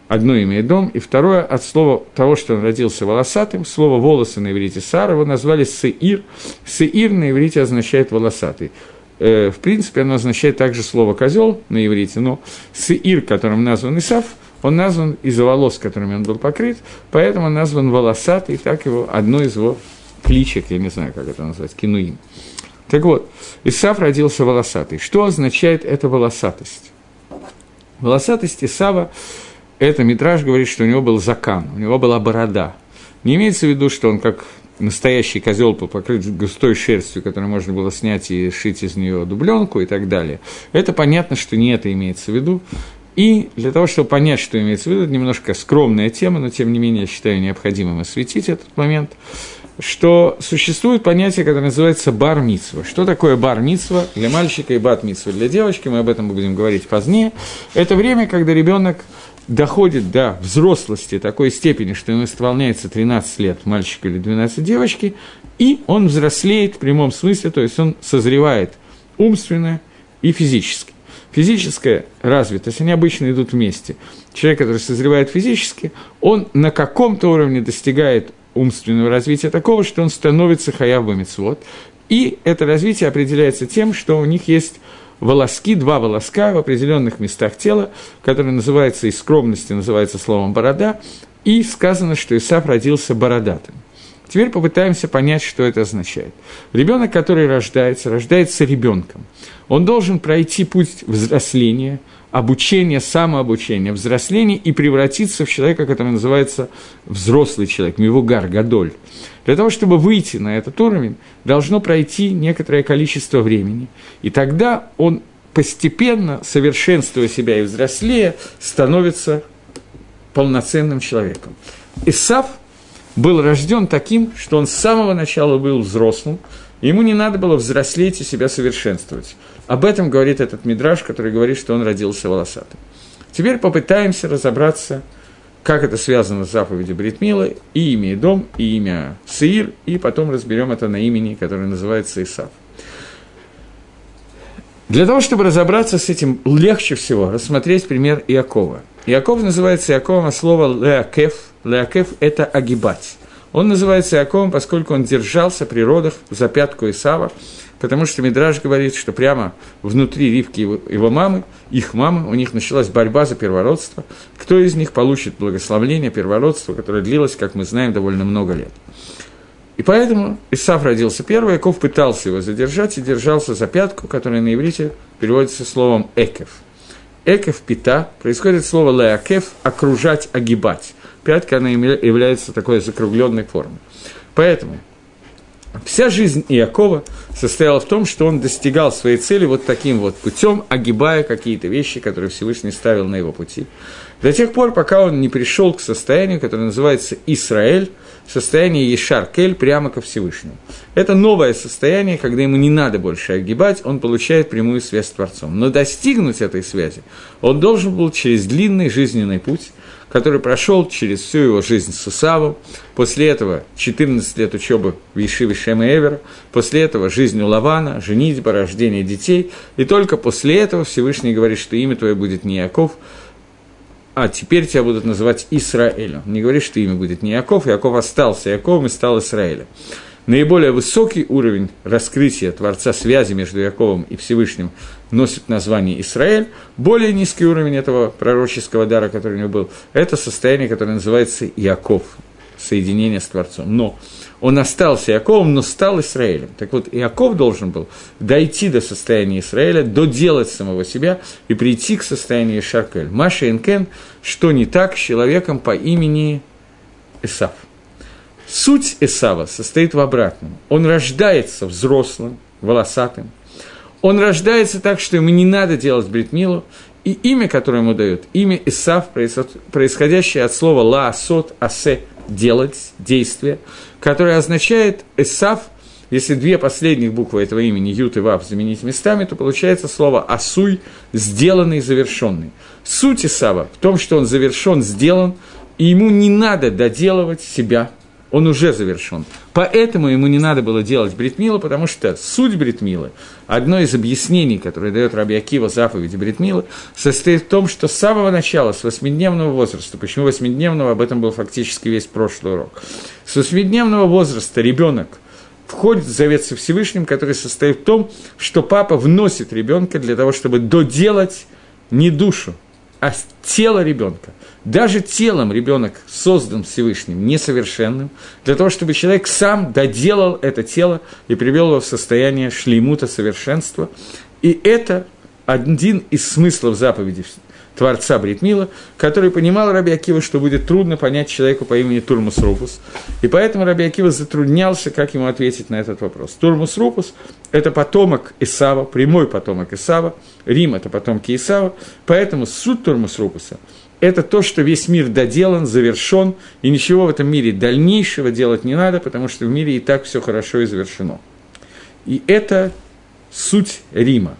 одно имя Дом, и второе от слова того, что он родился волосатым, слово «волосы» на иврите «сар», его назвали «сеир». «Сеир» на иврите означает «волосатый». Э, в принципе, оно означает также слово «козел» на иврите, но «сеир», которым назван Исав – он назван из-за волос, которыми он был покрыт, поэтому он назван волосатый, так его, одно из его кличек, я не знаю, как это назвать, кинуим. Так вот, Исав родился волосатый. Что означает эта волосатость? Волосатость Исава, это Митраж говорит, что у него был закан, у него была борода. Не имеется в виду, что он как настоящий козел покрыт густой шерстью, которую можно было снять и шить из нее дубленку и так далее. Это понятно, что не это имеется в виду. И для того, чтобы понять, что имеется в виду, это немножко скромная тема, но тем не менее я считаю необходимым осветить этот момент, что существует понятие, которое называется бар -митсва. Что такое бар для мальчика и бат для девочки, мы об этом будем говорить позднее. Это время, когда ребенок доходит до взрослости такой степени, что ему исполняется 13 лет мальчика или 12 девочки, и он взрослеет в прямом смысле, то есть он созревает умственно и физически физическая развитость, они обычно идут вместе. Человек, который созревает физически, он на каком-то уровне достигает умственного развития такого, что он становится цвот. И это развитие определяется тем, что у них есть волоски, два волоска в определенных местах тела, которые называются из скромности, называется словом «борода», и сказано, что Исаф родился бородатым. Теперь попытаемся понять, что это означает. Ребенок, который рождается, рождается ребенком. Он должен пройти путь взросления, обучения, самообучения, взросления и превратиться в человека, который называется взрослый человек, мивугар, гадоль. Для того, чтобы выйти на этот уровень, должно пройти некоторое количество времени. И тогда он постепенно, совершенствуя себя и взрослея, становится полноценным человеком. Исав – был рожден таким, что он с самого начала был взрослым, и ему не надо было взрослеть и себя совершенствовать. Об этом говорит этот мидраж, который говорит, что он родился волосатым. Теперь попытаемся разобраться, как это связано с заповедью Бритмила, и имя дом, и имя Саир, и потом разберем это на имени, которое называется Исав. Для того, чтобы разобраться с этим, легче всего рассмотреть пример Иакова. Иаков называется Иаковом от слова «леакев», Леакев – это огибать. Он называется Иаковом, поскольку он держался при родах за пятку Исава, потому что Мидраж говорит, что прямо внутри Ривки его, его мамы, их мамы, у них началась борьба за первородство. Кто из них получит благословление первородства, которое длилось, как мы знаем, довольно много лет. И поэтому Исав родился первый, Яков пытался его задержать и держался за пятку, которая на иврите переводится словом «экев». Экев пита происходит слово леакев – окружать, огибать. Пятка, она является такой закругленной формой. Поэтому вся жизнь Иакова состояла в том, что он достигал своей цели вот таким вот путем, огибая какие-то вещи, которые Всевышний ставил на его пути. До тех пор, пока он не пришел к состоянию, которое называется Израиль, состояние Ешар-Кель прямо ко Всевышнему. Это новое состояние, когда ему не надо больше огибать, он получает прямую связь с Творцом. Но достигнуть этой связи он должен был через длинный жизненный путь, который прошел через всю его жизнь с Исавом, после этого 14 лет учебы в Ешиве Шема Эвера, после этого жизнь у Лавана, женитьба, рождение детей, и только после этого Всевышний говорит, что имя твое будет не Яков, а теперь тебя будут называть Исраэлем. Не говори, что имя будет не Яков, Яков остался Яковом и стал Израилем. Наиболее высокий уровень раскрытия Творца связи между Яковом и Всевышним носит название Израиль. Более низкий уровень этого пророческого дара, который у него был, это состояние, которое называется Яков, соединение с Творцом. Но он остался Иаковом, но стал Израилем. Так вот, Иаков должен был дойти до состояния Израиля, доделать самого себя и прийти к состоянию Шаркель. Маша Энкен, что не так с человеком по имени Исав. Суть Исава состоит в обратном. Он рождается взрослым, волосатым. Он рождается так, что ему не надо делать бритмилу, и имя, которое ему дают, имя Исав, происходящее от слова «лаасот», «асе», «делать», «действие», которое означает «Эсав», если две последних буквы этого имени Ют и Вав заменить местами, то получается слово «асуй» – «сделанный», «завершенный». Суть Исава в том, что он завершен, сделан, и ему не надо доделывать себя – он уже завершен. Поэтому ему не надо было делать бритмила, потому что суть бритмила, одно из объяснений, которое дает Раби Акива заповеди бритмила, состоит в том, что с самого начала, с восьмидневного возраста, почему восьмидневного, об этом был фактически весь прошлый урок, с восьмидневного возраста ребенок входит в завет со Всевышним, который состоит в том, что папа вносит ребенка для того, чтобы доделать не душу, а тело ребенка – даже телом ребенок создан Всевышним несовершенным, для того, чтобы человек сам доделал это тело и привел его в состояние шлеймута совершенства. И это один из смыслов заповеди Творца Бритмила, который понимал Раби Акива, что будет трудно понять человеку по имени Турмус Рупус. И поэтому Раби Акива затруднялся, как ему ответить на этот вопрос. Турмус Рупус – это потомок Исава, прямой потомок Исава, Рим – это потомки Исава, поэтому суть Турмус Рупуса – это то, что весь мир доделан, завершен, и ничего в этом мире дальнейшего делать не надо, потому что в мире и так все хорошо и завершено. И это суть Рима,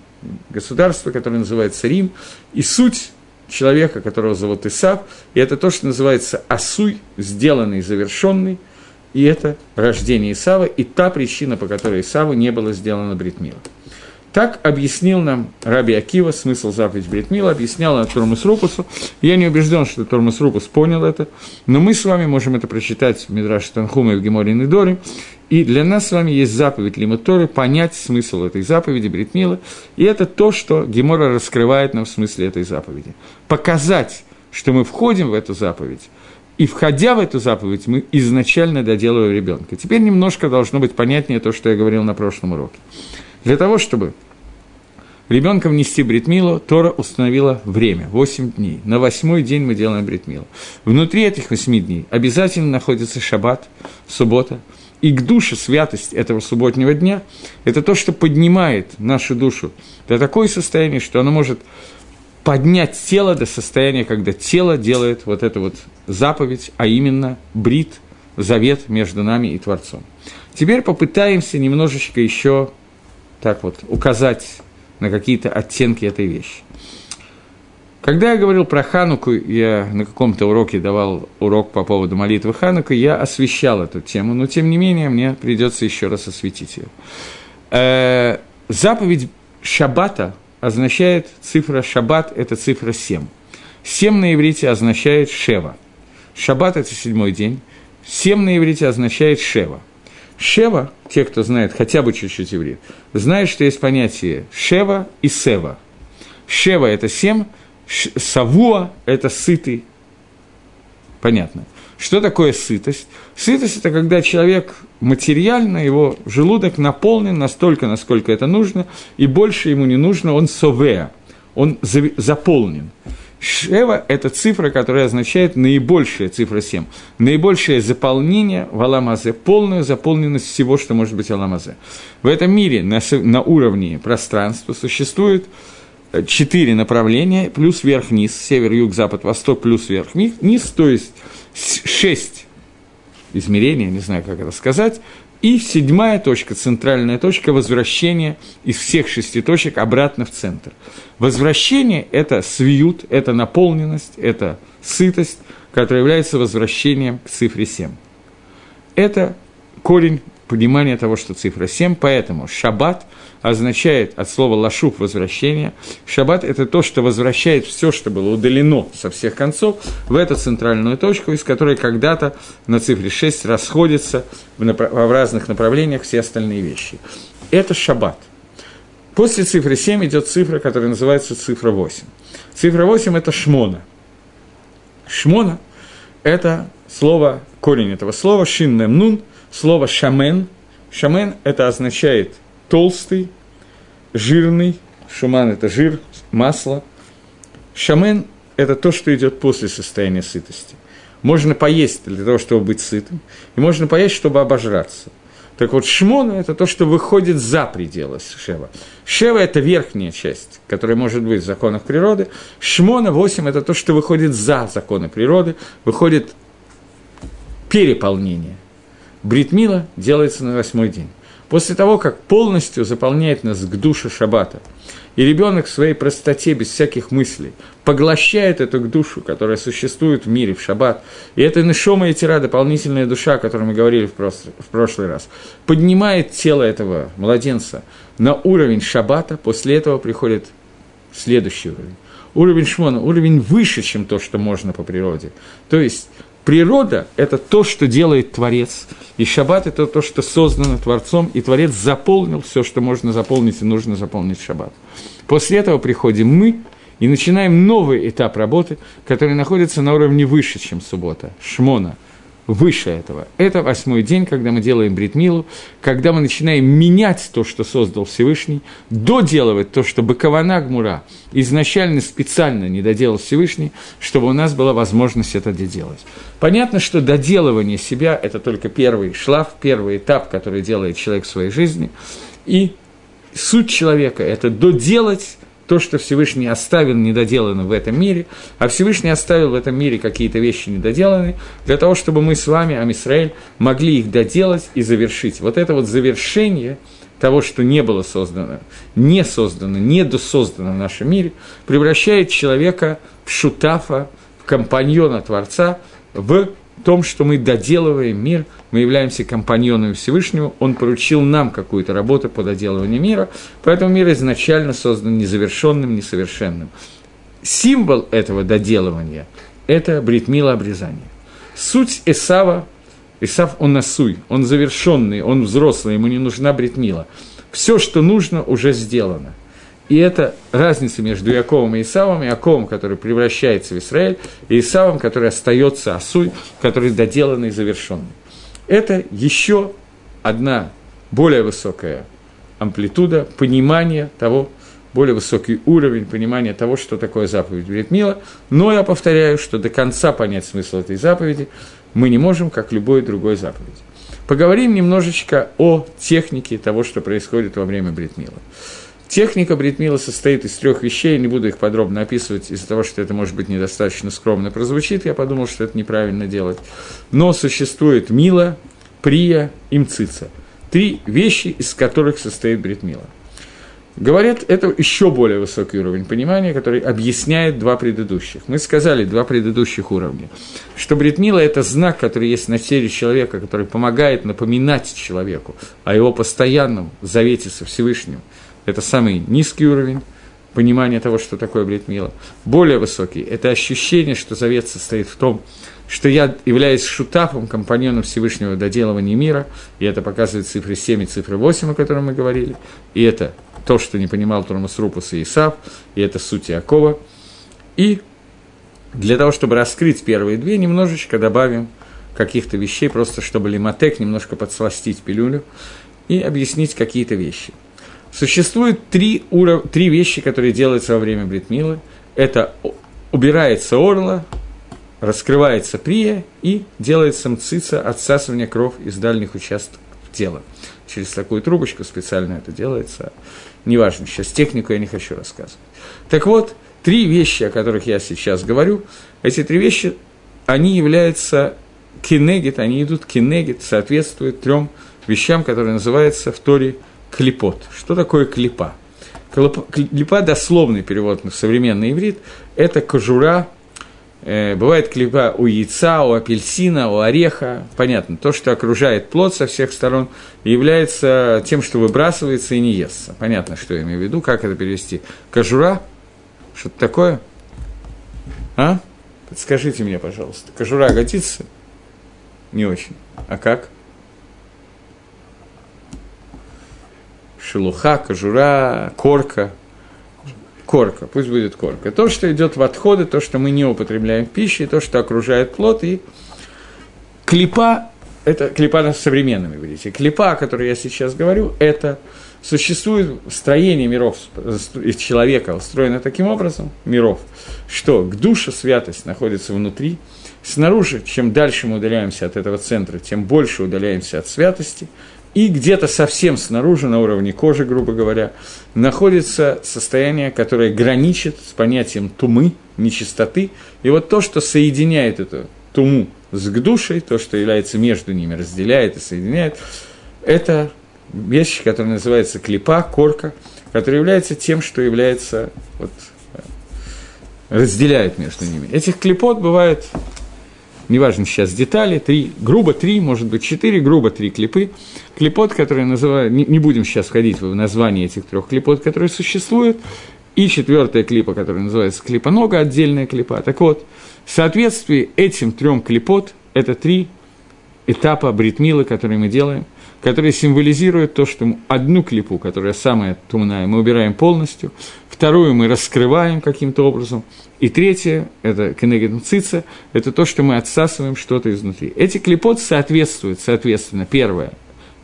государство, которое называется Рим, и суть человека, которого зовут Исав, и это то, что называется Асуй, сделанный, завершенный, и это рождение Исава, и та причина, по которой Исаву не было сделано Бритмила. Так объяснил нам Раби Акива смысл заповедь Бритмила, объяснял на Тормус Рупусу. Я не убежден, что Тормус Рупус понял это, но мы с вами можем это прочитать в Мидраше Танхума и в Геморе Нидоре. И для нас с вами есть заповедь Лимуторы, понять смысл этой заповеди Бритмила. И это то, что Гемора раскрывает нам в смысле этой заповеди. Показать, что мы входим в эту заповедь, и входя в эту заповедь, мы изначально доделываем ребенка. Теперь немножко должно быть понятнее то, что я говорил на прошлом уроке. Для того, чтобы ребенка внести бритмилу, Тора установила время – 8 дней. На восьмой день мы делаем бритмилу. Внутри этих 8 дней обязательно находится шаббат, суббота. И к душе святость этого субботнего дня – это то, что поднимает нашу душу до такое состояние, что оно может поднять тело до состояния, когда тело делает вот эту вот заповедь, а именно брит, завет между нами и Творцом. Теперь попытаемся немножечко еще так вот указать на какие-то оттенки этой вещи. Когда я говорил про Хануку, я на каком-то уроке давал урок по поводу молитвы Ханука, я освещал эту тему, но тем не менее мне придется еще раз осветить ее. Э, заповедь Шаббата означает цифра Шаббат – это цифра 7. 7 на иврите означает Шева. Шаббат – это седьмой день. 7 на иврите означает Шева – Шева, те, кто знает хотя бы чуть-чуть иврит, знают, что есть понятие Шева и Сева. Шева – это семь, Савуа – это сытый. Понятно. Что такое сытость? Сытость – это когда человек материально, его желудок наполнен настолько, насколько это нужно, и больше ему не нужно, он совеа. он заполнен. Шева – это цифра, которая означает наибольшая цифра 7. Наибольшее заполнение в Аламазе, полную заполненность всего, что может быть Аламазе. В этом мире на, на уровне пространства существует э, четыре направления, плюс вверх-вниз, север, юг, запад, восток, плюс вверх-вниз, то есть шесть измерений, не знаю, как это сказать, и седьмая точка, центральная точка возвращения из всех шести точек обратно в центр. Возвращение – это свют, это наполненность, это сытость, которая является возвращением к цифре 7. Это корень понимания того, что цифра 7, поэтому шаббат означает от слова лашуф – возвращение. Шаббат – это то, что возвращает все, что было удалено со всех концов, в эту центральную точку, из которой когда-то на цифре 6 расходятся в, направ- в разных направлениях все остальные вещи. Это шаббат. После цифры 7 идет цифра, которая называется цифра 8. Цифра 8 – это шмона. Шмона – это слово, корень этого слова, шин нун – слово «шамен». «Шамен» – это означает толстый, жирный. Шуман – это жир, масло. Шамен – это то, что идет после состояния сытости. Можно поесть для того, чтобы быть сытым, и можно поесть, чтобы обожраться. Так вот, шмона – это то, что выходит за пределы шева. Шева – это верхняя часть, которая может быть в законах природы. Шмона, 8 – это то, что выходит за законы природы, выходит переполнение. Бритмила делается на восьмой день. После того, как полностью заполняет нас к душе шаббата, и ребенок в своей простоте, без всяких мыслей, поглощает эту душу, которая существует в мире в шаббат, и это нишома и тира, дополнительная душа, о которой мы говорили в, в прошлый раз, поднимает тело этого младенца на уровень шаббата, после этого приходит следующий уровень. Уровень шмона, уровень выше, чем то, что можно по природе. То есть Природа – это то, что делает Творец, и Шаббат – это то, что создано Творцом, и Творец заполнил все, что можно заполнить и нужно заполнить Шаббат. После этого приходим мы и начинаем новый этап работы, который находится на уровне выше, чем суббота, Шмона – выше этого. Это восьмой день, когда мы делаем бритмилу, когда мы начинаем менять то, что создал Всевышний, доделывать то, что Бакована Гмура изначально специально не доделал Всевышний, чтобы у нас была возможность это доделать. Понятно, что доделывание себя – это только первый шлаф, первый этап, который делает человек в своей жизни, и суть человека – это доделать то, что Всевышний оставил недоделанным в этом мире, а Всевышний оставил в этом мире какие-то вещи недоделанные, для того, чтобы мы с вами, Амисраэль, могли их доделать и завершить. Вот это вот завершение того, что не было создано, не создано, не досоздано в нашем мире, превращает человека в шутафа, в компаньона Творца, в том, что мы доделываем мир, мы являемся компаньонами Всевышнего, Он поручил нам какую-то работу по доделыванию мира, поэтому мир изначально создан незавершенным, несовершенным. Символ этого доделывания – это бритмила обрезания. Суть Исава, Исав он насуй, он завершенный, он взрослый, ему не нужна бритмила. Все, что нужно, уже сделано – и это разница между Яковом и Исавом, Яковом, который превращается в Израиль, и Исавом, который остается Асуй, который доделанный и завершенный. Это еще одна более высокая амплитуда понимания того, более высокий уровень понимания того, что такое заповедь Бретмила. Но я повторяю, что до конца понять смысл этой заповеди мы не можем, как любой другой заповеди. Поговорим немножечко о технике того, что происходит во время Бретмила. Техника бритмила состоит из трех вещей, не буду их подробно описывать из-за того, что это, может быть, недостаточно скромно прозвучит, я подумал, что это неправильно делать. Но существует мила, прия и мцица. Три вещи, из которых состоит бритмила. Говорят, это еще более высокий уровень понимания, который объясняет два предыдущих. Мы сказали два предыдущих уровня, что бритмила – это знак, который есть на теле человека, который помогает напоминать человеку о его постоянном завете со Всевышним – это самый низкий уровень понимания того, что такое бритмила. Более высокий – это ощущение, что завет состоит в том, что я являюсь шутапом, компаньоном Всевышнего доделывания мира, и это показывает цифры 7 и цифры 8, о которых мы говорили, и это то, что не понимал Турмас Рупус и Исав, и это суть Иакова. И для того, чтобы раскрыть первые две, немножечко добавим каких-то вещей, просто чтобы лиматек немножко подсластить пилюлю и объяснить какие-то вещи – Существует три, уров... три вещи, которые делаются во время бритмилы. Это убирается орла, раскрывается прия и делается мцица, отсасывание кров из дальних участков тела. Через такую трубочку специально это делается. Неважно, сейчас технику я не хочу рассказывать. Так вот, три вещи, о которых я сейчас говорю, эти три вещи, они являются кинегит, они идут кинегит, соответствуют трем вещам, которые называются в Торе клипот. Что такое клипа? Клипа, дословный перевод на современный иврит, это кожура, э, бывает клипа у яйца, у апельсина, у ореха, понятно, то, что окружает плод со всех сторон, является тем, что выбрасывается и не естся. Понятно, что я имею в виду, как это перевести. Кожура, что-то такое? А? Подскажите мне, пожалуйста, кожура годится? Не очень. А как? Шелуха, кожура, корка. Корка, пусть будет корка. То, что идет в отходы, то, что мы не употребляем в пище, то, что окружает плод, и клипа, это клипа на современном иврите. Клипа, о которой я сейчас говорю, это существует строение миров человека устроено таким образом, миров, что к душе святость находится внутри, снаружи, чем дальше мы удаляемся от этого центра, тем больше удаляемся от святости – и где-то совсем снаружи, на уровне кожи, грубо говоря, находится состояние, которое граничит с понятием тумы, нечистоты. И вот то, что соединяет эту туму с душей, то, что является между ними, разделяет и соединяет, это вещь, которая называется клипа, корка, которая является тем, что является, вот, разделяет между ними. Этих клипот бывает неважно сейчас детали, три, грубо три, может быть четыре, грубо три клипы. Клипот, который называют, не, не будем сейчас входить в название этих трех клипот, которые существуют, и четвертая клипа, которая называется клипа нога, отдельная клипа. Так вот, в соответствии этим трем клипот, это три этапа бритмилы, которые мы делаем, которые символизируют то, что одну клипу, которая самая тумная, мы убираем полностью, вторую мы раскрываем каким-то образом, и третье, это кенегенцица, это то, что мы отсасываем что-то изнутри. Эти клипот соответствуют, соответственно, первое,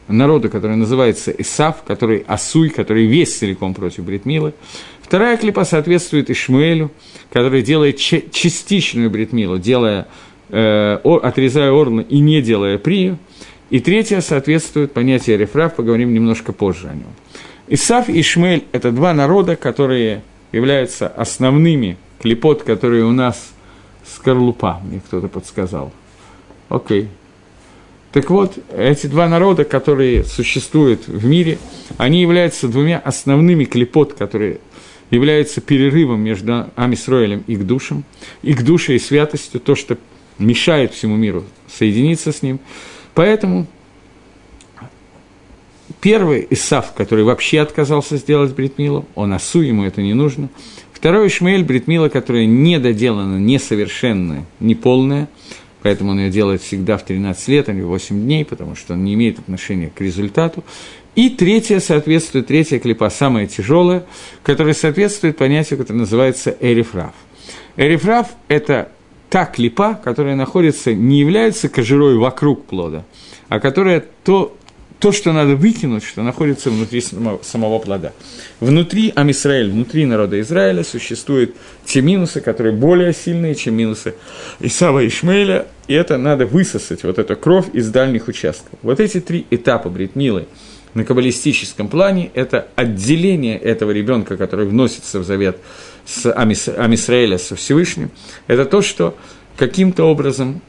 народу, который называется Исав, который Асуй, который весь целиком против Бритмилы. Вторая клипа соответствует Ишмуэлю, который делает частичную Бритмилу, делая, э, отрезая орла и не делая прию. И третья соответствует понятию Рефраф, поговорим немножко позже о нем. Исав и Ишмель – это два народа, которые являются основными клепот, которые у нас скорлупа, мне кто-то подсказал. Окей. Так вот, эти два народа, которые существуют в мире, они являются двумя основными клепот, которые являются перерывом между Амисроэлем и к душам, и к душе и святостью, то, что мешает всему миру соединиться с ним. Поэтому первый Исав, который вообще отказался сделать Бритмилу, он осу, ему это не нужно. Второй Ишмаэль Бритмила, которая не доделана, несовершенная, неполная, поэтому он ее делает всегда в 13 лет, а не в 8 дней, потому что он не имеет отношения к результату. И третья соответствует, третья клипа, самая тяжелая, которая соответствует понятию, которое называется эрифраф. Эрифраф – это та клипа, которая находится, не является кожурой вокруг плода, а которая то, то, что надо выкинуть, что находится внутри самого, плода. Внутри Амисраэль, внутри народа Израиля существуют те минусы, которые более сильные, чем минусы Исава и Ишмаэля, и это надо высосать, вот эту кровь из дальних участков. Вот эти три этапа Бритмилы на каббалистическом плане – это отделение этого ребенка, который вносится в завет с Амис, Амисраэля со Всевышним, это то, что каким-то образом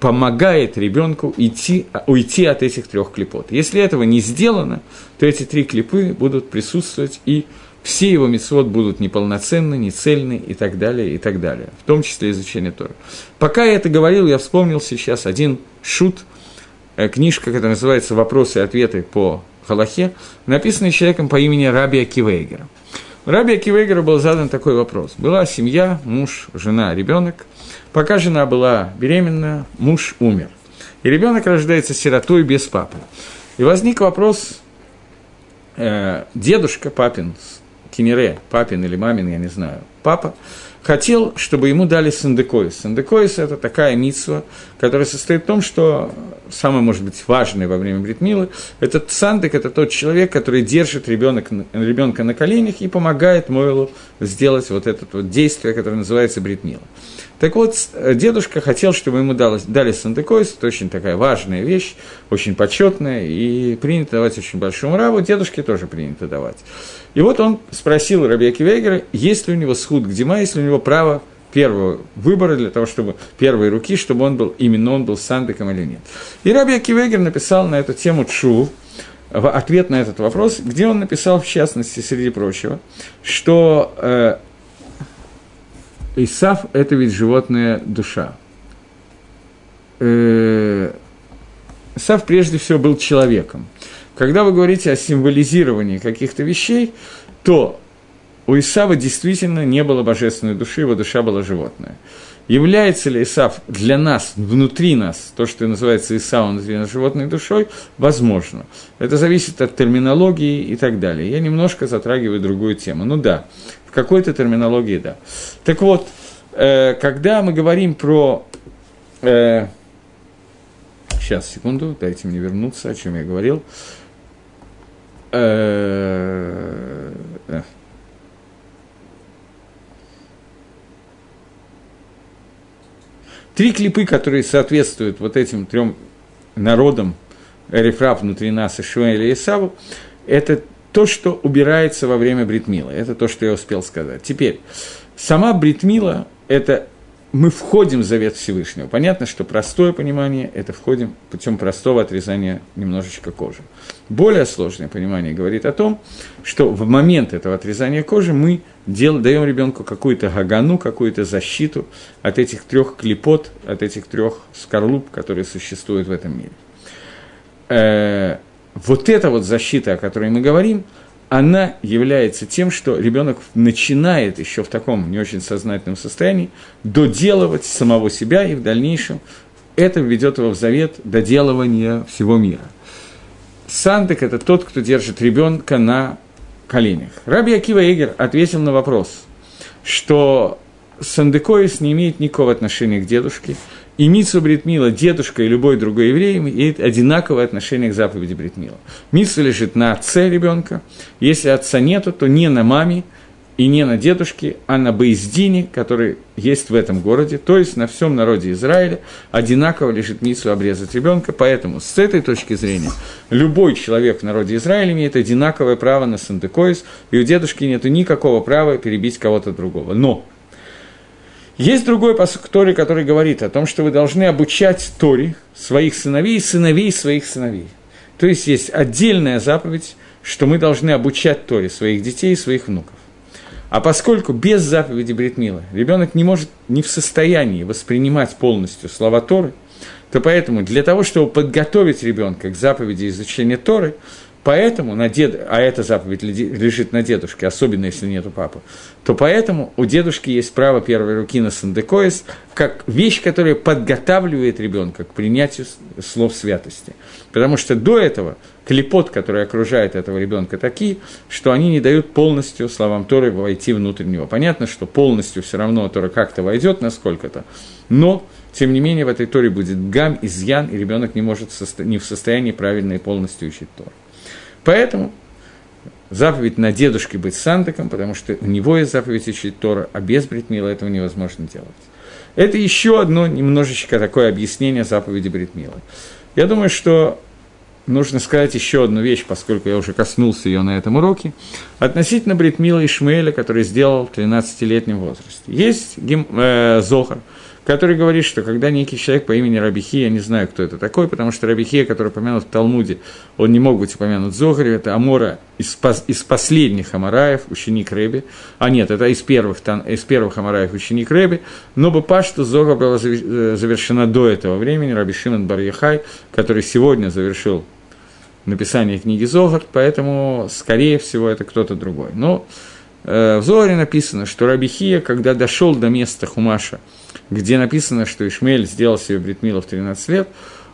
помогает ребенку идти, уйти от этих трех клипот. Если этого не сделано, то эти три клипы будут присутствовать, и все его мецвод будут неполноценны, нецельны и так далее, и так далее, в том числе изучение Тора. Пока я это говорил, я вспомнил сейчас один шут, э, книжка, которая называется «Вопросы и ответы по Халахе», написанная человеком по имени Раби Акивейгера. Раби Акивейгеру был задан такой вопрос. Была семья, муж, жена, ребенок. Пока жена была беременна, муж умер. И ребенок рождается сиротой без папы. И возник вопрос, э, дедушка папин, Кинере, папин или мамин, я не знаю, папа, хотел, чтобы ему дали сандекоис. Сандекоис – это такая митсва, которая состоит в том, что самое, может быть, важное во время бритмилы, этот сандек – это тот человек, который держит ребенок, ребенка на коленях и помогает Мойлу сделать вот это вот действие, которое называется бритмила. Так вот, дедушка хотел, чтобы ему дали, дали сандекоис, это очень такая важная вещь, очень почетная, и принято давать очень большому раву, дедушке тоже принято давать. И вот он спросил Раби Акивегера, есть ли у него схуд к Дима, есть ли у него право первого выбора для того, чтобы первой руки, чтобы он был, именно он был сандеком или нет. И Раби Акивегер написал на эту тему Чу, в ответ на этот вопрос, где он написал, в частности, среди прочего, что э, Исав – это ведь животная душа. Э, Исав прежде всего был человеком. Когда вы говорите о символизировании каких-то вещей, то у Исава действительно не было божественной души, его душа была животная. Является ли Исав для нас, внутри нас, то, что называется Исав внутри нас животной душой, возможно. Это зависит от терминологии и так далее. Я немножко затрагиваю другую тему. Ну да, какой-то терминологии да. Так вот, э, когда мы говорим про... Э, сейчас, секунду, дайте мне вернуться, о чем я говорил. Э, э. Три клипы, которые соответствуют вот этим трем народам, Эрифрав внутри нас, Ишуэля и Исаву, это то, что убирается во время бритмила. Это то, что я успел сказать. Теперь, сама бритмила – это мы входим в завет Всевышнего. Понятно, что простое понимание – это входим путем простого отрезания немножечко кожи. Более сложное понимание говорит о том, что в момент этого отрезания кожи мы дел, даем ребенку какую-то гагану, какую-то защиту от этих трех клепот, от этих трех скорлуп, которые существуют в этом мире. Вот эта вот защита, о которой мы говорим – она является тем, что ребенок начинает еще в таком не очень сознательном состоянии доделывать самого себя, и в дальнейшем это введет его в завет доделывания всего мира. Сандек – это тот, кто держит ребенка на коленях. Раби Акива Эгер ответил на вопрос, что Сандекоис не имеет никакого отношения к дедушке, и Митсу Бритмила, дедушка и любой другой еврей имеет одинаковое отношение к заповеди Бритмила. Митсу лежит на отце ребенка, если отца нету, то не на маме и не на дедушке, а на Бейздине, который есть в этом городе, то есть на всем народе Израиля, одинаково лежит Митсу обрезать ребенка, поэтому с этой точки зрения любой человек в народе Израиля имеет одинаковое право на Сандекоис, и у дедушки нет никакого права перебить кого-то другого. Но есть другой посук Тори, который говорит о том, что вы должны обучать Тори своих сыновей сыновей своих сыновей. То есть есть отдельная заповедь, что мы должны обучать Торе своих детей и своих внуков. А поскольку без заповеди Бритмила ребенок не может, не в состоянии воспринимать полностью слова Торы, то поэтому для того, чтобы подготовить ребенка к заповеди изучения Торы, Поэтому на дед, а эта заповедь лежит на дедушке, особенно если нету папы, то поэтому у дедушки есть право первой руки на сандекоис, как вещь, которая подготавливает ребенка к принятию слов святости. Потому что до этого клепот, который окружает этого ребенка, такие, что они не дают полностью словам Торы войти внутрь него. Понятно, что полностью все равно Тора как-то войдет насколько-то, но тем не менее в этой Торе будет гам, изъян, и ребенок не может не в состоянии правильно и полностью учить Тору. Поэтому заповедь на дедушке быть сантаком, потому что у него есть заповедь учить Тора, а без бритмила этого невозможно делать. Это еще одно немножечко такое объяснение заповеди бритмила. Я думаю, что нужно сказать еще одну вещь, поскольку я уже коснулся ее на этом уроке, относительно Бритмила Ишмаэля, который сделал в 13-летнем возрасте. Есть гим, э, Зохар – который говорит, что когда некий человек по имени Рабихи, я не знаю, кто это такой, потому что Рабихия, который упомянут в Талмуде, он не мог быть упомянут в Зохаре, это Амора из, из последних Амараев, ученик Рэби, а нет, это из первых, из первых Амараев ученик Рэби, но бы что Зога была э, завершена до этого времени, Раби Шимон Барьяхай, который сегодня завершил написание книги Зогар, поэтому, скорее всего, это кто-то другой. Но э, в Зогаре написано, что Рабихия, когда дошел до места Хумаша, где написано, что Ишмель сделал себе бритмила в 13 лет,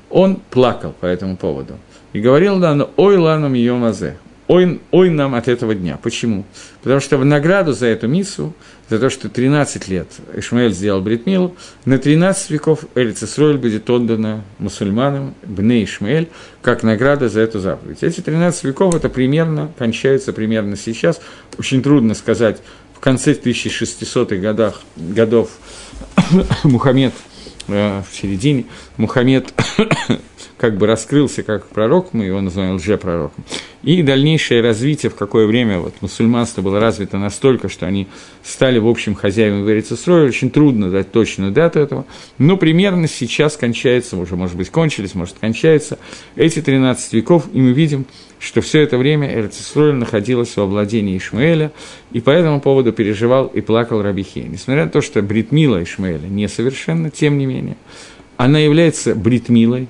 он плакал по этому поводу. И говорил, да, но ой лану миомазе, ой, ой нам от этого дня. Почему? Потому что в награду за эту миссу, за то, что 13 лет Ишмаэль сделал Бритмилу, на 13 веков Элицесройль будет отдана мусульманам, Бне Ишмаэль, как награда за эту заповедь. Эти 13 веков, это примерно, кончается примерно сейчас. Очень трудно сказать, в конце 1600-х годах, годов Мухаммед, э, в середине, Мухаммед как бы раскрылся как пророк, мы его называем лжепророком, и дальнейшее развитие, в какое время вот мусульманство было развито настолько, что они стали, в общем, хозяевами Верицесроя, очень трудно дать точную дату этого, но примерно сейчас кончается, уже, может быть, кончились, может, кончается, эти 13 веков, и мы видим, что все это время Эрцисроль находилась во владении Ишмаэля, и по этому поводу переживал и плакал Рабихе. Несмотря на то, что Бритмила Ишмаэля несовершенна, тем не менее, она является Бритмилой,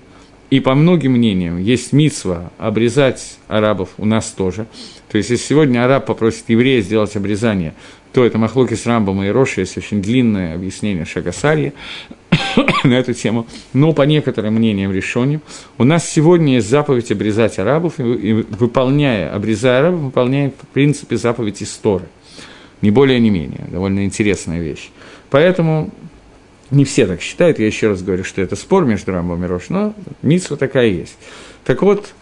и по многим мнениям есть митсва обрезать арабов у нас тоже. То есть, если сегодня араб попросит еврея сделать обрезание, то это Махлоки с Рамбом и Роши, есть очень длинное объяснение Шагасарьи на эту тему. Но по некоторым мнениям решениям, у нас сегодня есть заповедь обрезать арабов, и, выполняя, обрезая арабов, выполняем в принципе заповедь истории. Не более, не менее. Довольно интересная вещь. Поэтому не все так считают, я еще раз говорю, что это спор между Рамбом и Рош, но митсва такая есть. Так вот,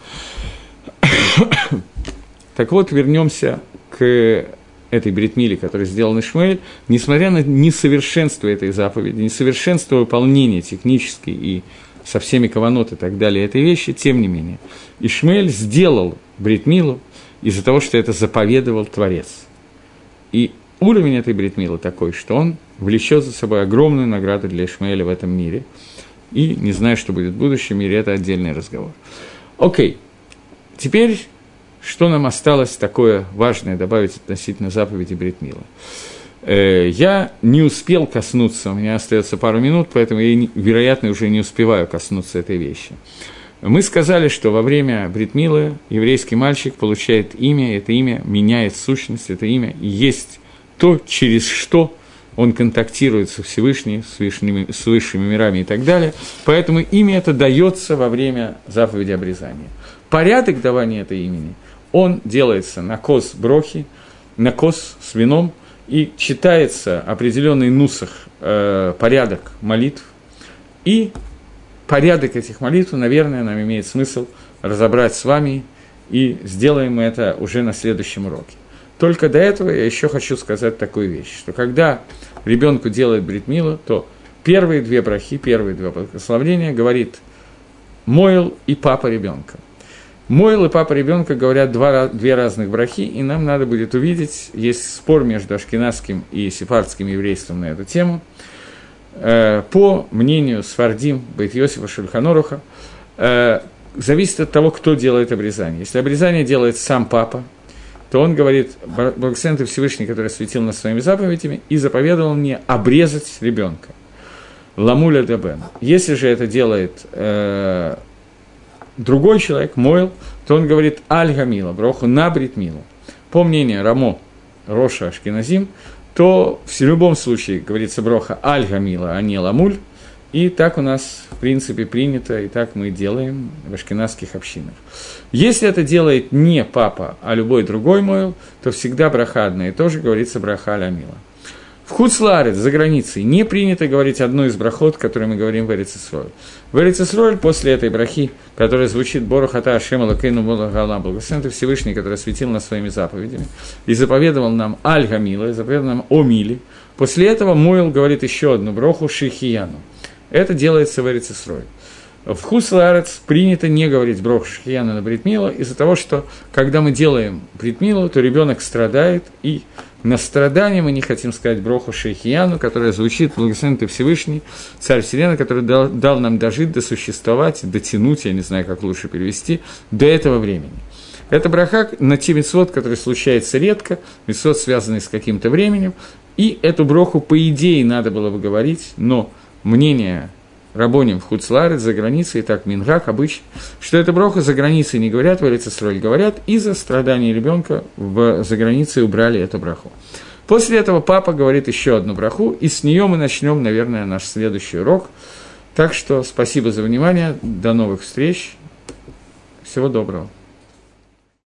так вот, вернемся к этой бритмиле, которую сделал Ишмаэль, несмотря на несовершенство этой заповеди, несовершенство выполнения технически и со всеми каванот и так далее этой вещи, тем не менее, Ишмаэль сделал бритмилу из-за того, что это заповедовал Творец. И уровень этой бритмилы такой, что он влечет за собой огромную награду для Ишмаэля в этом мире. И не знаю, что будет в будущем мире, это отдельный разговор. Окей, теперь что нам осталось такое важное добавить относительно заповеди Бритмила? Э, я не успел коснуться, у меня остается пару минут, поэтому я, вероятно, уже не успеваю коснуться этой вещи. Мы сказали, что во время Бритмилы еврейский мальчик получает имя, это имя меняет сущность, это имя есть то, через что он контактирует со Всевышним, с высшими, с высшими мирами и так далее. Поэтому имя это дается во время заповеди обрезания. Порядок давания этого имени, он делается на кос брохи, на кос с вином, и читается определенный нусах, э, порядок молитв, и порядок этих молитв, наверное, нам имеет смысл разобрать с вами, и сделаем мы это уже на следующем уроке. Только до этого я еще хочу сказать такую вещь, что когда ребенку делает бритмилу, то первые две брахи, первые два благословления говорит Мойл и папа ребенка. Мойл и папа ребенка говорят два, две разных брахи, и нам надо будет увидеть, есть спор между ашкенадским и сефардским еврейством на эту тему. Э, по мнению Сфардим, Бейт Йосифа Шульханоруха, э, зависит от того, кто делает обрезание. Если обрезание делает сам папа, то он говорит, благословен ты Всевышний, который светил над своими заповедями, и заповедовал мне обрезать ребенка. Ламуля дебен. Если же это делает э, другой человек, Мойл, то он говорит аль-гамила, броху на бритмилу. По мнению Рамо, Роша Ашкиназим, то в любом случае говорится броха аль-гамила, а не ламуль, и так у нас, принципе, принято, и так мы делаем в ашкенадских общинах. Если это делает не папа, а любой другой мойл, то всегда браха одна, и тоже говорится браха алямила. В Хуцларец, за границей, не принято говорить одну из брахот, которую мы говорим в Эрицесроль. В Эрицесроль после этой брахи, которая звучит Борухата Ашема Лакейну Молагала, благословен Всевышний, который светил нас своими заповедями, и заповедовал нам Аль-Гамила, и заповедовал нам О Миле, после этого Мойл говорит еще одну броху Шихияну – это делается в Эрицесрой. В Хусларец принято не говорить брох шхияна на бритмилу из-за того, что когда мы делаем бритмилу, то ребенок страдает, и на страдание мы не хотим сказать броху шейхияну, которая звучит благословен ты Всевышний, царь Вселенной, который дал, дал нам дожить, досуществовать, дотянуть, я не знаю, как лучше перевести, до этого времени. Это браха на те митцвот, который случается редко, митцвот, связанный с каким-то временем, и эту броху, по идее, надо было бы говорить, но мнение Рабоним в Хуцларец, за границей, так Мингак обычно, что это броха за границей не говорят, в Элицесроль говорят, из-за страданий ребенка в, за границей убрали эту браху. После этого папа говорит еще одну браху, и с нее мы начнем, наверное, наш следующий урок. Так что спасибо за внимание, до новых встреч, всего доброго.